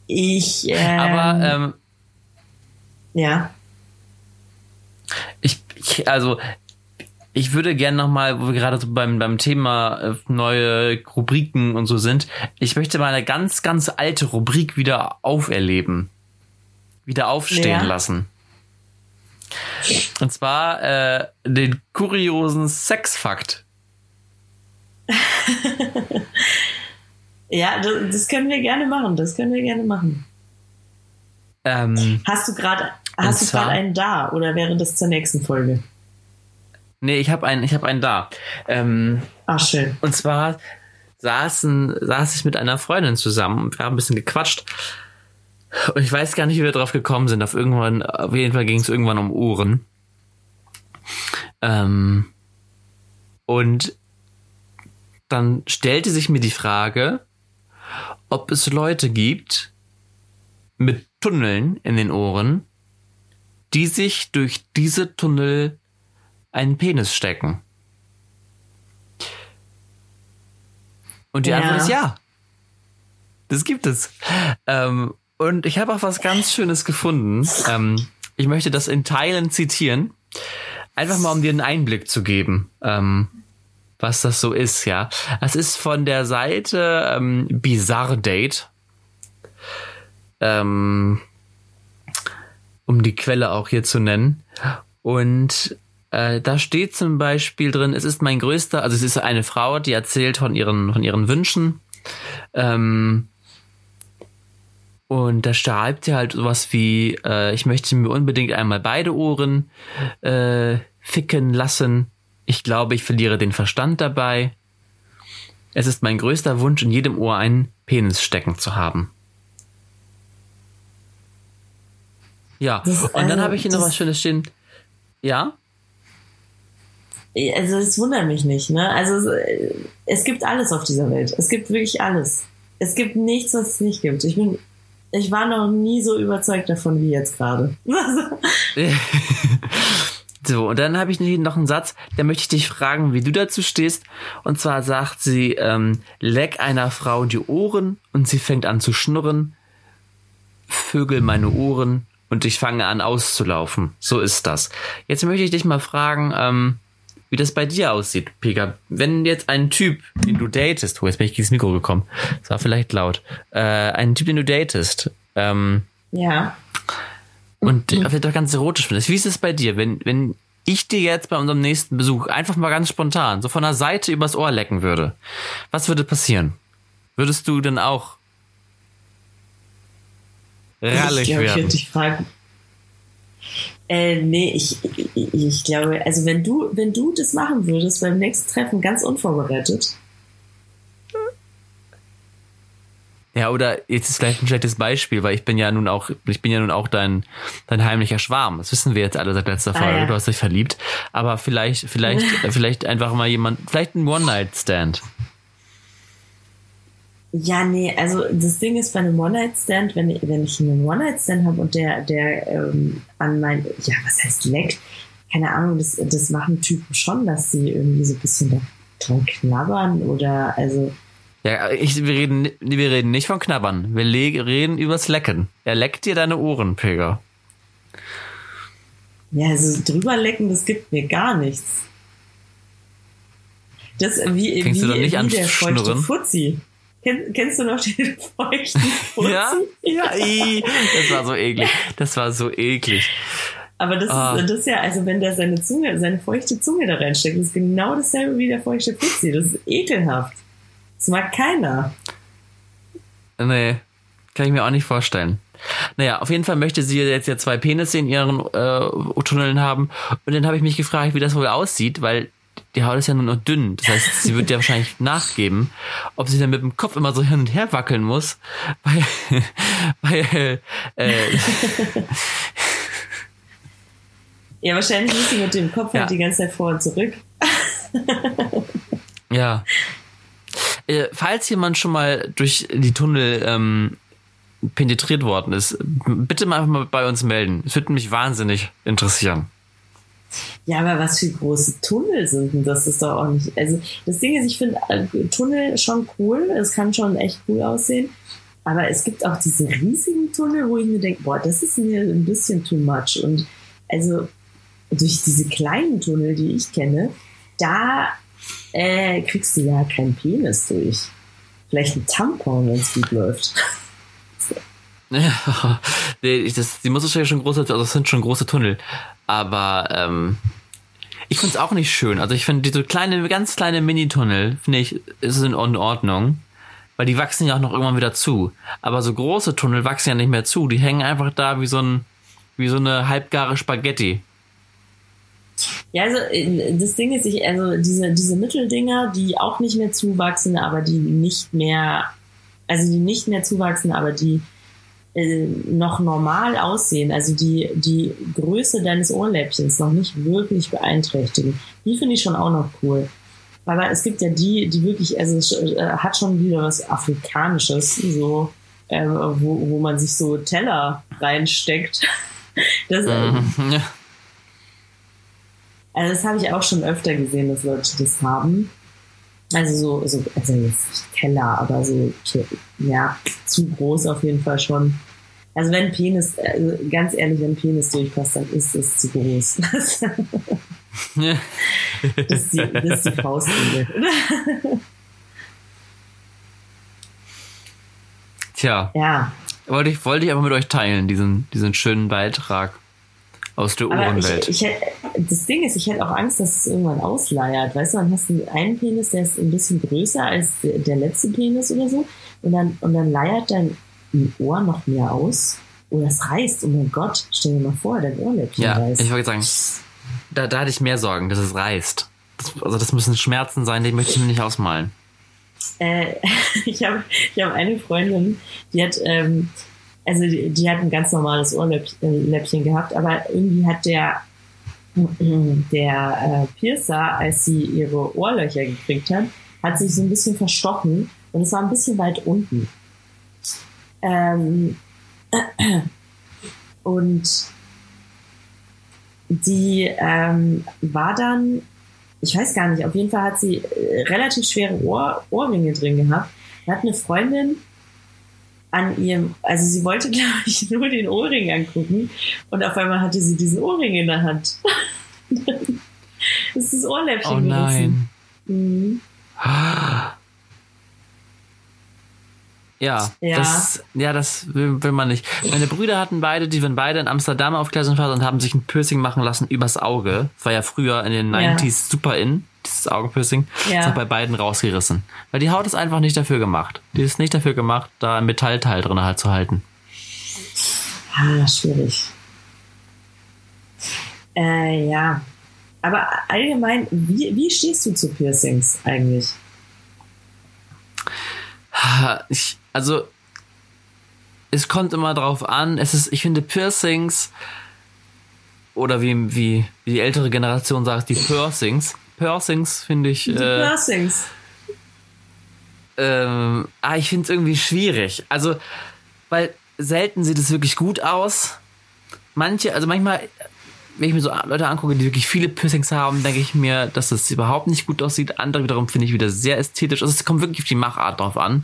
Ich. Ähm, Aber ähm, ja. ich, ich, also ich würde gerne nochmal, wo wir gerade so beim, beim Thema äh, neue Rubriken und so sind, ich möchte mal eine ganz, ganz alte Rubrik wieder auferleben. Wieder aufstehen Ja. lassen. Und zwar äh, den kuriosen Sexfakt. Ja, das, das können wir gerne machen. Das können wir gerne machen. Ähm, Hast du gerade hast du zwar- gerade einen da oder wäre das zur nächsten Folge? nee, ich habe einen, ich habe einen da. Ähm, Ach schön. Und zwar saßen, saß ich mit einer Freundin zusammen und wir haben ein bisschen gequatscht. Und ich weiß gar nicht, wie wir drauf gekommen sind. Auf irgendwann, auf jeden Fall ging es irgendwann um Uhren. Ähm, und dann stellte sich mir die Frage, ob es Leute gibt mit Tunneln in den Ohren, die sich durch diese Tunnel einen Penis stecken. Und die Ja. Antwort ist ja. Das gibt es. Ähm, und ich habe auch was ganz Schönes gefunden. Ähm, ich möchte das in Teilen zitieren. Einfach mal, um dir einen Einblick zu geben, ähm, was das so ist, ja. Es ist von der Seite ähm, Bizarre Date. Ähm, um die Quelle auch hier zu nennen. Und äh, da steht zum Beispiel drin, es ist mein größter, also es ist eine Frau, die erzählt von ihren, von ihren Wünschen. Ähm, und da schreibt sie halt sowas wie, äh, ich möchte mir unbedingt einmal beide Ohren äh, ficken lassen. Ich glaube, ich verliere den Verstand dabei. Es ist mein größter Wunsch, in jedem Ohr einen Penis stecken zu haben. Ja, Das, und dann also, habe ich hier noch was Schönes stehen. Ja? Also es wundert mich nicht, ne? Also es, es gibt alles auf dieser Welt. Es gibt wirklich alles. Es gibt nichts, was es nicht gibt. Ich bin, ich war noch nie so überzeugt davon wie jetzt gerade. So, und dann habe ich noch einen Satz, da möchte ich dich fragen, wie du dazu stehst. Und zwar sagt sie, ähm, leck einer Frau die Ohren und sie fängt an zu schnurren, vögel meine Ohren und ich fange an auszulaufen. So ist das. Jetzt möchte ich dich mal fragen, ähm, wie das bei dir aussieht, Pega. Wenn jetzt ein Typ, den du datest, oh, jetzt bin ich gegen das Mikro gekommen, das war vielleicht laut, äh, ein Typ, den du datest, ähm, ja. und mhm. vielleicht auch ganz erotisch findest. Wie ist es bei dir, wenn, wenn ich dir jetzt bei unserem nächsten Besuch einfach mal ganz spontan so von der Seite übers Ohr lecken würde? Was würde passieren? Würdest du denn auch rallig ich glaube, ich werden? würde dich fragen. Äh, nee, ich, ich, ich glaube, also wenn du, wenn du das machen würdest beim nächsten Treffen ganz unvorbereitet, Ja, oder jetzt ist vielleicht ein schlechtes Beispiel, weil ich bin ja nun auch, ich bin ja nun auch dein, dein heimlicher Schwarm. Das wissen wir jetzt alle seit letzter Ah, Folge. ja. Du hast dich verliebt. Aber vielleicht, vielleicht, vielleicht einfach mal jemand, vielleicht ein One-Night-Stand. Ja, nee, also das Ding ist bei einem One-Night-Stand, wenn, ich- wenn ich einen One-Night-Stand habe und der, der ähm, an mein, ja, was heißt leckt? Keine Ahnung, das, das machen Typen schon, dass sie irgendwie so ein bisschen da dran knabbern oder also, Ja, ich, wir reden, wir reden nicht von Knabbern. Wir reden übers Lecken. Er leckt dir deine Ohren, Pilger. ja, also drüber lecken, das gibt mir gar nichts. Das wie, Fängst wie, du doch nicht wie an der feuchte schnurren? Kenn, kennst du noch den feuchten Fuzzi? Ja? Ja, das war so eklig. Das war so eklig. Aber das, Ah. ist, das ist ja, also wenn der seine Zunge, seine feuchte Zunge da reinsteckt, das ist genau dasselbe wie der feuchte Fuzzi. Das ist ekelhaft. Das mag keiner. Nee, kann ich mir auch nicht vorstellen. Naja, auf jeden Fall möchte sie jetzt ja zwei Penisse in ihren äh, Tunneln haben. Und dann habe ich mich gefragt, wie das wohl aussieht, weil die Haut ist ja nur noch dünn. Das heißt, sie wird ja wahrscheinlich nachgeben, ob sie dann mit dem Kopf immer so hin und her wackeln muss. Weil, weil äh, Ja, wahrscheinlich ist sie mit dem Kopf Ja. halt die ganze Zeit vor und zurück. Ja. Äh, falls jemand schon mal durch die Tunnel ähm, penetriert worden ist, bitte mal einfach mal bei uns melden. Es würde mich wahnsinnig interessieren. Ja, aber was für große Tunnel sind denn das? ist doch auch nicht. Also das Ding ist, ich finde äh, Tunnel schon cool. Es kann schon echt cool aussehen. Aber es gibt auch diese riesigen Tunnel, wo ich mir denke, boah, das ist mir ein bisschen too much. Und also durch diese kleinen Tunnel, die ich kenne, da äh, kriegst du ja keinen Penis durch. Vielleicht ein Tampon, wenn es gut läuft. Das, die es ja schon große, also das sind schon große Tunnel. Aber ähm, ich finde es auch nicht schön. Also ich finde diese kleine, ganz kleine Mini-Tunnel, finde ich, ist in Ordnung. Weil die wachsen ja auch noch irgendwann wieder zu. Aber so große Tunnel wachsen ja nicht mehr zu. Die hängen einfach da wie so ein, wie so eine halbgare Spaghetti. Ja, also äh, das Ding ist, ich, also diese, diese Mitteldinger, die auch nicht mehr zuwachsen, aber die nicht mehr, also die nicht mehr zuwachsen, aber die äh, noch normal aussehen, also die die Größe deines Ohrläppchens noch nicht wirklich beeinträchtigen, die finde ich schon auch noch cool. Aber es gibt ja die, die wirklich, also es äh, hat schon wieder was Afrikanisches, so, äh, wo, wo man sich so Teller reinsteckt. Das, äh, mhm. Also das habe ich auch schon öfter gesehen, dass Leute das haben. Also so, so also jetzt nicht Keller, aber so, ja, zu groß auf jeden Fall schon. Also wenn Penis, also ganz ehrlich, wenn Penis durchpasst, dann ist es zu groß. das, ist die, das ist die Faustlinie. Tja. Ja. Wollte ich, wollte ich aber mit euch teilen, diesen, diesen schönen Beitrag aus der Uhrenwelt. Ich, ich, das Ding ist, ich hätte auch Angst, dass es irgendwann ausleiert. Weißt du, dann hast du einen Penis, der ist ein bisschen größer als der, letzte Penis oder so. Und dann, und dann leiert dein Ohr noch mehr aus. Oder es reißt. Oh mein Gott, stell dir mal vor, dein Ohrläppchen ja, reißt. Ich wollte sagen, da, da hatte ich mehr Sorgen, dass es reißt. Das, also das müssen Schmerzen sein, die möchte ich mir nicht ausmalen. Äh, ich habe ich hab eine Freundin, die hat ähm, also die, die hat ein ganz normales Ohrläppchen gehabt, aber irgendwie hat der der äh, Piercer, als sie ihre Ohrlöcher gekriegt hat, hat sich so ein bisschen verstochen und es war ein bisschen weit unten. Ähm, und die ähm, war dann, ich weiß gar nicht, auf jeden Fall hat sie äh, relativ schwere Ohr, Ohrringe drin gehabt. Da hat eine Freundin an ihrem, also sie wollte, glaube ich, nur den Ohrring angucken und auf einmal hatte sie diesen Ohrring in der Hand. das ist das Ohrläppchen. Oh nein. Mhm. Ja, ja, das, ja, das will, will, man nicht. Meine Brüder hatten beide, die waren beide in Amsterdam auf Klassenfahrt und haben sich ein Piercing machen lassen übers Auge. Das war ja früher in den ja. 90s super in dieses Augenpiercing, ja. ist auch bei beiden rausgerissen. Weil die Haut ist einfach nicht dafür gemacht. Die ist nicht dafür gemacht, da ein Metallteil drin halt zu halten. Ah, schwierig. Äh, ja. Aber allgemein, wie, wie stehst du zu Piercings eigentlich? Ich, also, es kommt immer drauf an. Es ist, ich finde Piercings oder wie, wie, wie die ältere Generation sagt, die Piercings Pursings finde ich. Die äh, Pursings. Ähm, ah, ich finde es irgendwie schwierig. Also, weil selten sieht es wirklich gut aus. Manche, also manchmal, wenn ich mir so Leute angucke, die wirklich viele Piercings haben, denke ich mir, dass das überhaupt nicht gut aussieht. Andere wiederum finde ich wieder sehr ästhetisch. Also es kommt wirklich auf die Machart drauf an.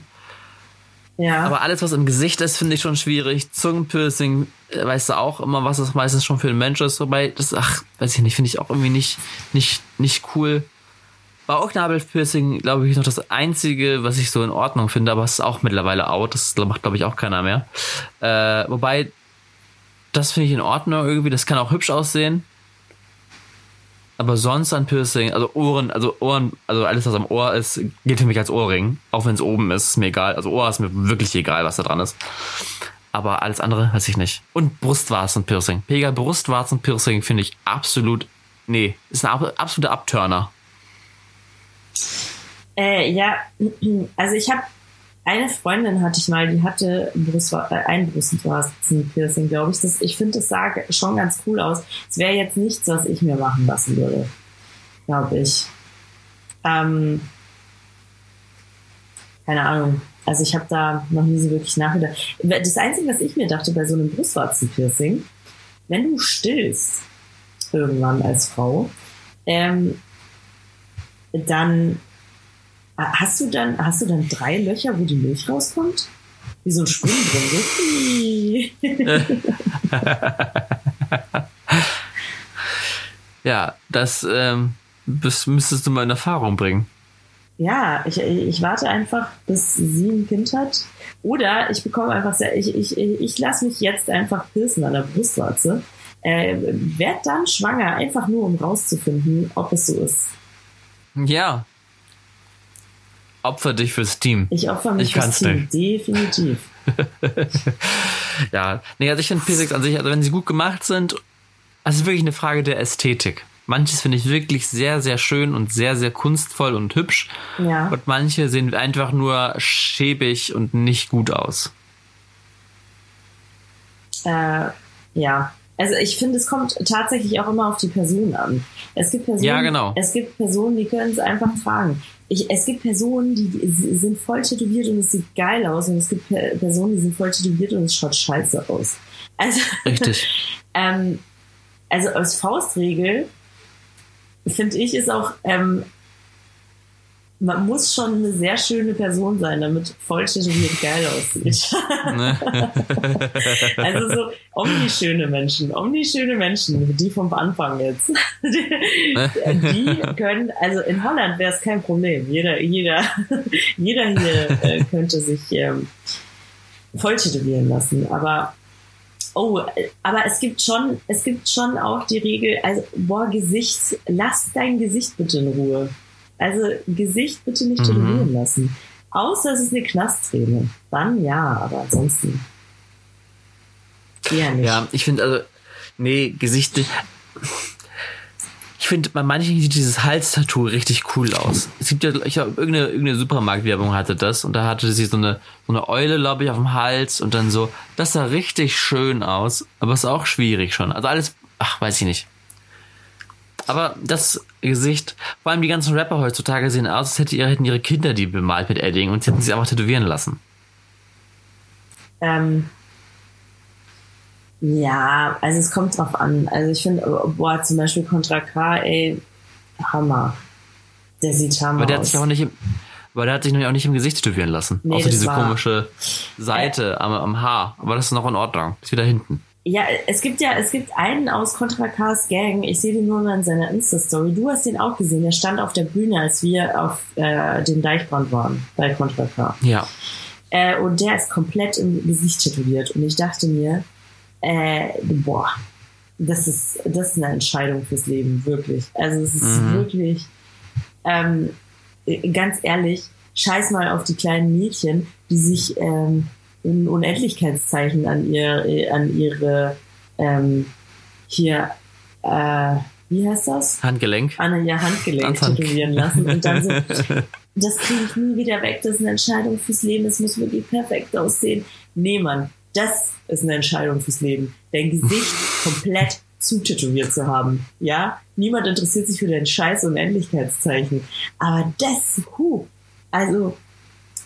Ja. Aber alles, was im Gesicht ist, finde ich schon schwierig. Zungenpiercing, äh, weißt du auch immer, was das meistens schon für ein Mensch ist. Wobei, das, ach, weiß ich nicht, finde ich auch irgendwie nicht, nicht, nicht cool. Bauchnabelpiercing, glaube ich, noch das einzige, was ich so in Ordnung finde, aber es ist auch mittlerweile out. Das macht, glaube ich, auch keiner mehr. Äh, wobei, das finde ich in Ordnung irgendwie. Das kann auch hübsch aussehen. Aber sonst an Piercing, also Ohren, also Ohren, also alles, was am Ohr ist, gilt für mich als Ohrring. Auch wenn es oben ist, ist mir egal. Also Ohr ist mir wirklich egal, was da dran ist. Aber alles andere weiß ich nicht. Und Brustwarzen-Piercing. Pega Brustwarzen-Piercing finde ich absolut, nee, ist ein absoluter Abturner. Äh, ja, also ich habe eine Freundin hatte ich mal, die hatte Brust, äh, ein Brustwarzen-Piercing, glaube ich. Das, ich finde, das sah schon ganz cool aus. Es wäre jetzt nichts, was ich mir machen lassen würde, glaube ich. Ähm, keine Ahnung. Also ich habe da noch nie so wirklich nachgedacht. Das Einzige, was ich mir dachte bei so einem Brustwarzen-Piercing, wenn du stillst irgendwann als Frau, ähm, dann Hast du dann, hast du dann drei Löcher, wo die Milch rauskommt? wie so ein drin. ja, das ähm, das müsstest du mal in Erfahrung bringen. Ja, ich, ich warte einfach, bis sie ein Kind hat. Oder ich bekomme einfach sehr, ich, ich, ich lasse mich jetzt einfach piercen an der Brustwarze. Äh, werd dann schwanger, einfach nur um rauszufinden, ob es so ist. Ja. Opfer dich fürs Team. Ich opfer mich ich fürs Team, nicht. definitiv. ja, nee, also ich finde Piercings an sich, also wenn sie gut gemacht sind, also es ist wirklich eine Frage der Ästhetik. Manches finde ich wirklich sehr, sehr schön und sehr, sehr kunstvoll und hübsch. Ja. Und manche sehen einfach nur schäbig und nicht gut aus. Äh, ja. Also ich finde, es kommt tatsächlich auch immer auf die Person an. Es gibt Personen, Ja, genau. es gibt Personen, die können es einfach tragen. Ich, es gibt Personen, die, sind voll tätowiert und es sieht geil aus und es gibt Pe- Personen, die sind voll tätowiert und es schaut scheiße aus. Also, Richtig. ähm, also als Faustregel finde ich ist auch, ähm, man muss schon eine sehr schöne Person sein, damit voll tätowiert geil aussieht. Ne? Also so omnischöne Menschen, omnischöne Menschen, die vom Anfang jetzt. Die können, also in Holland wäre es kein Problem. Jeder, jeder, jeder hier äh, könnte sich ähm, voll tätowieren lassen. Aber oh, aber es gibt schon, es gibt schon auch die Regel, also boah, Gesicht, lass dein Gesicht bitte in Ruhe. Also Gesicht bitte nicht Mhm. tätowieren lassen. Außer es ist eine Knastträne. Dann ja, aber ansonsten eher nicht. Ja, ich finde also, nee, Gesichter. Ich finde, bei manchen sieht dieses Halstattoo richtig cool aus. Es gibt ja, ich habe irgendeine, irgendeine Supermarktwerbung hatte das und da hatte sie so eine, so eine Eule, glaube ich, auf dem Hals und dann so, das sah richtig schön aus, aber ist auch schwierig schon. Also alles, ach, weiß ich nicht. Aber das Gesicht, vor allem die ganzen Rapper heutzutage sehen aus, als hätte hätten ihre Kinder die bemalt mit Edding und sie hätten sie einfach tätowieren lassen. Ähm, ja, also es kommt drauf an. Also ich finde, boah, zum Beispiel Contra K, ey, Hammer. Der sieht Hammer Aber der hat aus. sich auch nicht im, aber der hat sich nämlich auch nicht im Gesicht tätowieren lassen. Nee, Außer diese war- komische Seite am, am Haar. Aber das ist noch in Ordnung. Ist wieder hinten. Ja, es gibt ja, es gibt einen aus Contra K's Gang, ich sehe den nur mal in seiner Insta-Story. Du hast den auch gesehen, der stand auf der Bühne, als wir auf äh, dem Deichbrand waren, bei Contra K. Ja. Äh, und der ist komplett im Gesicht tätowiert. Und ich dachte mir, äh, boah, das ist, das ist eine Entscheidung fürs Leben, wirklich. Also es ist Mhm. wirklich, ähm, äh, ganz ehrlich, scheiß mal auf die kleinen Mädchen, die sich ähm, ein Unendlichkeitszeichen an ihr, an ihre ähm, hier, äh, wie heißt das? Handgelenk. an ihr Handgelenk tätowieren lassen und dann so, das kriege ich nie wieder weg, das ist eine Entscheidung fürs Leben, es muss wirklich perfekt aussehen. Nee, Mann, das ist eine Entscheidung fürs Leben. Dein Gesicht komplett zutätowiert zu haben. Ja, niemand interessiert sich für dein scheiß Unendlichkeitszeichen. Aber das, huh, also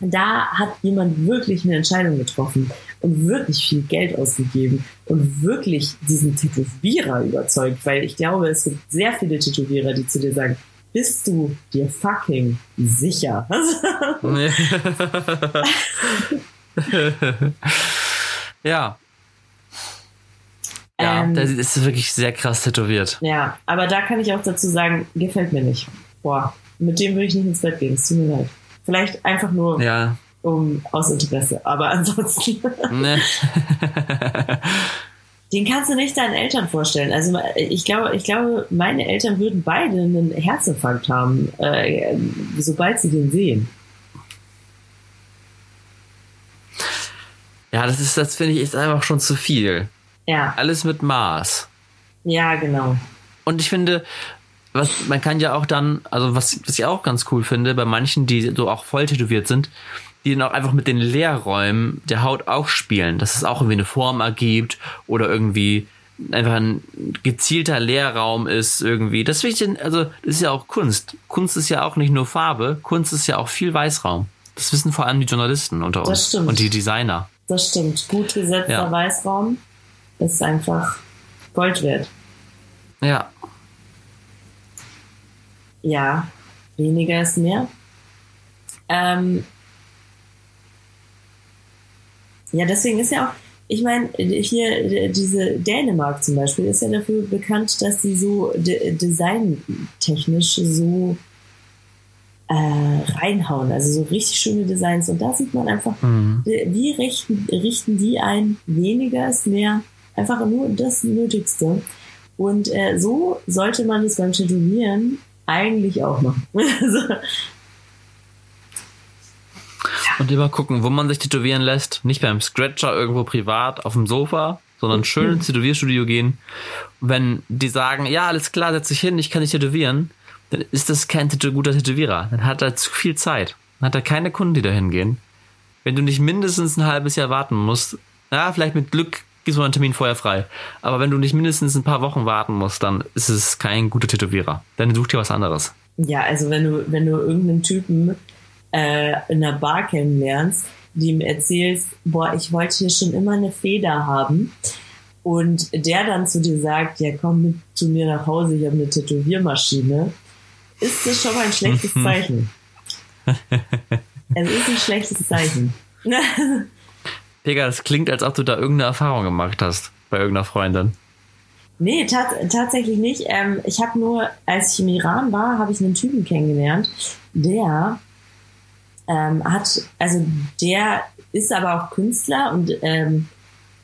da hat jemand wirklich eine Entscheidung getroffen und wirklich viel Geld ausgegeben und wirklich diesen Tätowierer überzeugt, weil ich glaube, es gibt sehr viele Tätowierer, die zu dir sagen, bist du dir fucking sicher? ja. Ja, Ähm, der ist wirklich sehr krass tätowiert. ja, aber da kann ich auch dazu sagen, gefällt mir nicht. Boah, mit dem würde ich nicht ins Bett gehen, es tut mir leid. Vielleicht einfach nur Ja. um, aus Interesse, aber ansonsten, Ne. den kannst du nicht deinen Eltern vorstellen. Also ich glaube, ich glaube, meine Eltern würden beide einen Herzinfarkt haben, äh, sobald sie den sehen. ja, das ist, das finde ich ist einfach schon zu viel. Ja, Alles mit Maß. ja, genau. Und ich finde, was, man kann ja auch dann, also was, was ich auch ganz cool finde, bei manchen, die so auch voll tätowiert sind, die dann auch einfach mit den Leerräumen der Haut auch spielen, dass es auch irgendwie eine Form ergibt oder irgendwie einfach ein gezielter Leerraum ist irgendwie. Das denn- also das ist ja auch Kunst. Kunst ist ja auch nicht nur Farbe, Kunst ist ja auch viel Weißraum. Das wissen vor allem die Journalisten unter Das uns stimmt. und die Designer. Das stimmt. Gut gesetzter Ja. Weißraum ist einfach Gold wert. Ja, Ja, weniger ist mehr. Ähm, Ja, deswegen ist ja auch, ich meine, hier diese Dänemark zum Beispiel ist ja dafür bekannt, dass sie so de designtechnisch so äh, reinhauen, also so richtig schöne Designs. Und da sieht man einfach, mhm. wie richten, richten die ein, weniger ist mehr, einfach nur das Nötigste. Und äh, so sollte man es beim Tätowieren eigentlich auch machen. so. Und immer gucken, wo man sich tätowieren lässt. Nicht beim Scratcher irgendwo privat auf dem Sofa, sondern schön ins Tätowierstudio gehen. wenn die sagen, ja, alles klar, setz dich hin, ich kann dich tätowieren, dann ist das kein guter Tätowierer. Dann hat er zu viel Zeit. Dann hat er keine Kunden, die da hingehen. Wenn du nicht mindestens ein halbes Jahr warten musst, ja, vielleicht mit Glück gibst du einen Termin vorher frei. Aber wenn du nicht mindestens ein paar Wochen warten musst, dann ist es kein guter Tätowierer. Dann such dir was anderes. Ja, also wenn du, wenn du irgendeinen Typen äh, in einer Bar kennenlernst, die ihm erzählst, boah, ich wollte hier schon immer eine Feder haben. Und der dann zu dir sagt, ja, komm mit zu mir nach Hause, ich habe eine Tätowiermaschine, ist das schon mal ein schlechtes Zeichen. es ist ein schlechtes Zeichen. Digga, das klingt, als ob du da irgendeine Erfahrung gemacht hast bei irgendeiner Freundin. Nee, tats tatsächlich nicht. Ähm, ich habe nur, als ich im Iran war, habe ich einen Typen kennengelernt, der ähm, hat, also der ist aber auch Künstler und ähm,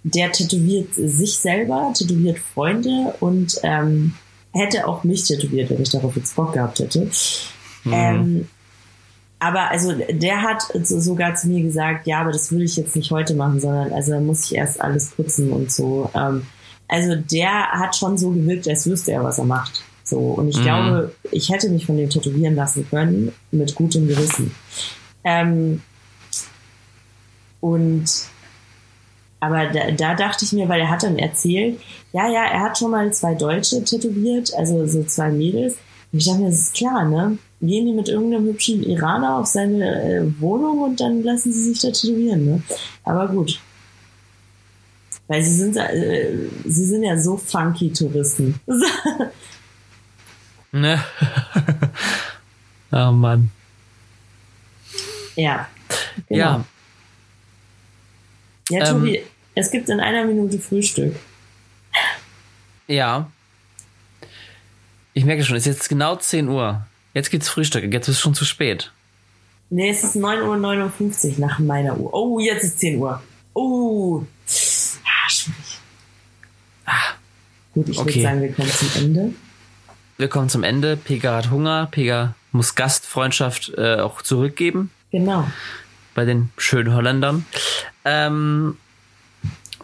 der tätowiert sich selber, tätowiert Freunde und ähm, hätte auch mich tätowiert, wenn ich darauf jetzt Bock gehabt hätte. Mhm. Aber also der hat sogar zu mir gesagt, ja, aber das würde ich jetzt nicht heute machen, sondern also da muss ich erst alles putzen und so. Ähm, also der hat schon so gewirkt, als wüsste er, was er macht. So und ich mhm. glaube, ich hätte mich von dem tätowieren lassen können mit gutem Gewissen. Ähm, und aber da, da dachte ich mir, weil er hat dann erzählt, ja, ja, er hat schon mal zwei Deutsche tätowiert, also so zwei Mädels. Und ich dachte mir, das ist klar, ne? Gehen die mit irgendeinem hübschen Iraner auf seine äh, Wohnung und dann lassen sie sich da tätowieren, ne? Aber gut. Weil sie sind, äh, sie sind ja so funky Touristen. ne? oh Mann. Ja. Genau. Ja. Ja, Tobi, ähm, es gibt in einer Minute Frühstück. Ja. Ich merke schon, es ist jetzt genau 10 Uhr. Jetzt geht's Frühstück. Jetzt ist es schon zu spät. Nee, es ist 9.59 Uhr nach meiner Uhr. Oh, jetzt ist 10 Uhr. Oh. Ah, schwierig. Ah. Gut, ich okay. würde sagen, wir kommen zum Ende. Wir kommen zum Ende. Pega hat Hunger. Pega muss Gastfreundschaft äh, auch zurückgeben. Genau. Bei den schönen Holländern. Ähm,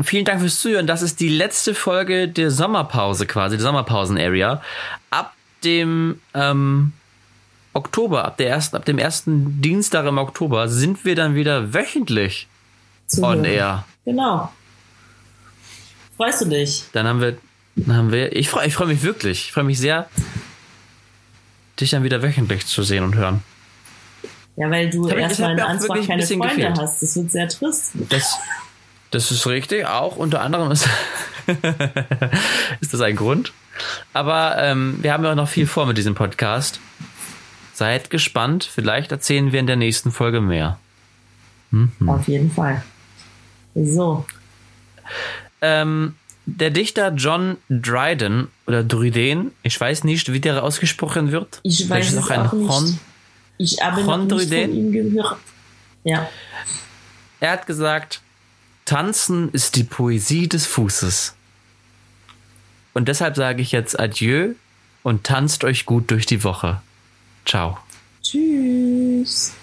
vielen Dank fürs Zuhören. Das ist die letzte Folge der Sommerpause quasi, der Sommerpausen-Area. Ab dem ähm, Oktober, ab, der ersten, ab dem ersten Dienstag im Oktober sind wir dann wieder wöchentlich Zuhören. on air. Genau. Freust du dich? Dann haben wir, dann haben wir, ich freue ich freu mich wirklich. Ich freue mich sehr, dich dann wieder wöchentlich zu sehen und hören. Ja, weil du erstmal in Ansbach keine Freunde gefehlt. hast. Das wird sehr trist. Das, das ist richtig. Auch unter anderem ist, ist das ein Grund. Aber ähm, wir haben ja auch noch viel vor mit diesem Podcast. Seid gespannt. Vielleicht erzählen wir in der nächsten Folge mehr. Mhm. Auf jeden Fall. So. Ähm, der Dichter John Dryden oder Dryden, ich weiß nicht, wie der ausgesprochen wird. Ich weiß es noch ein auch nicht. Ich habe noch nicht von ihm gehört. Ja. Er hat gesagt, Tanzen ist die Poesie des Fußes. Und deshalb sage ich jetzt Adieu und tanzt euch gut durch die Woche. Ciao. Tschüss.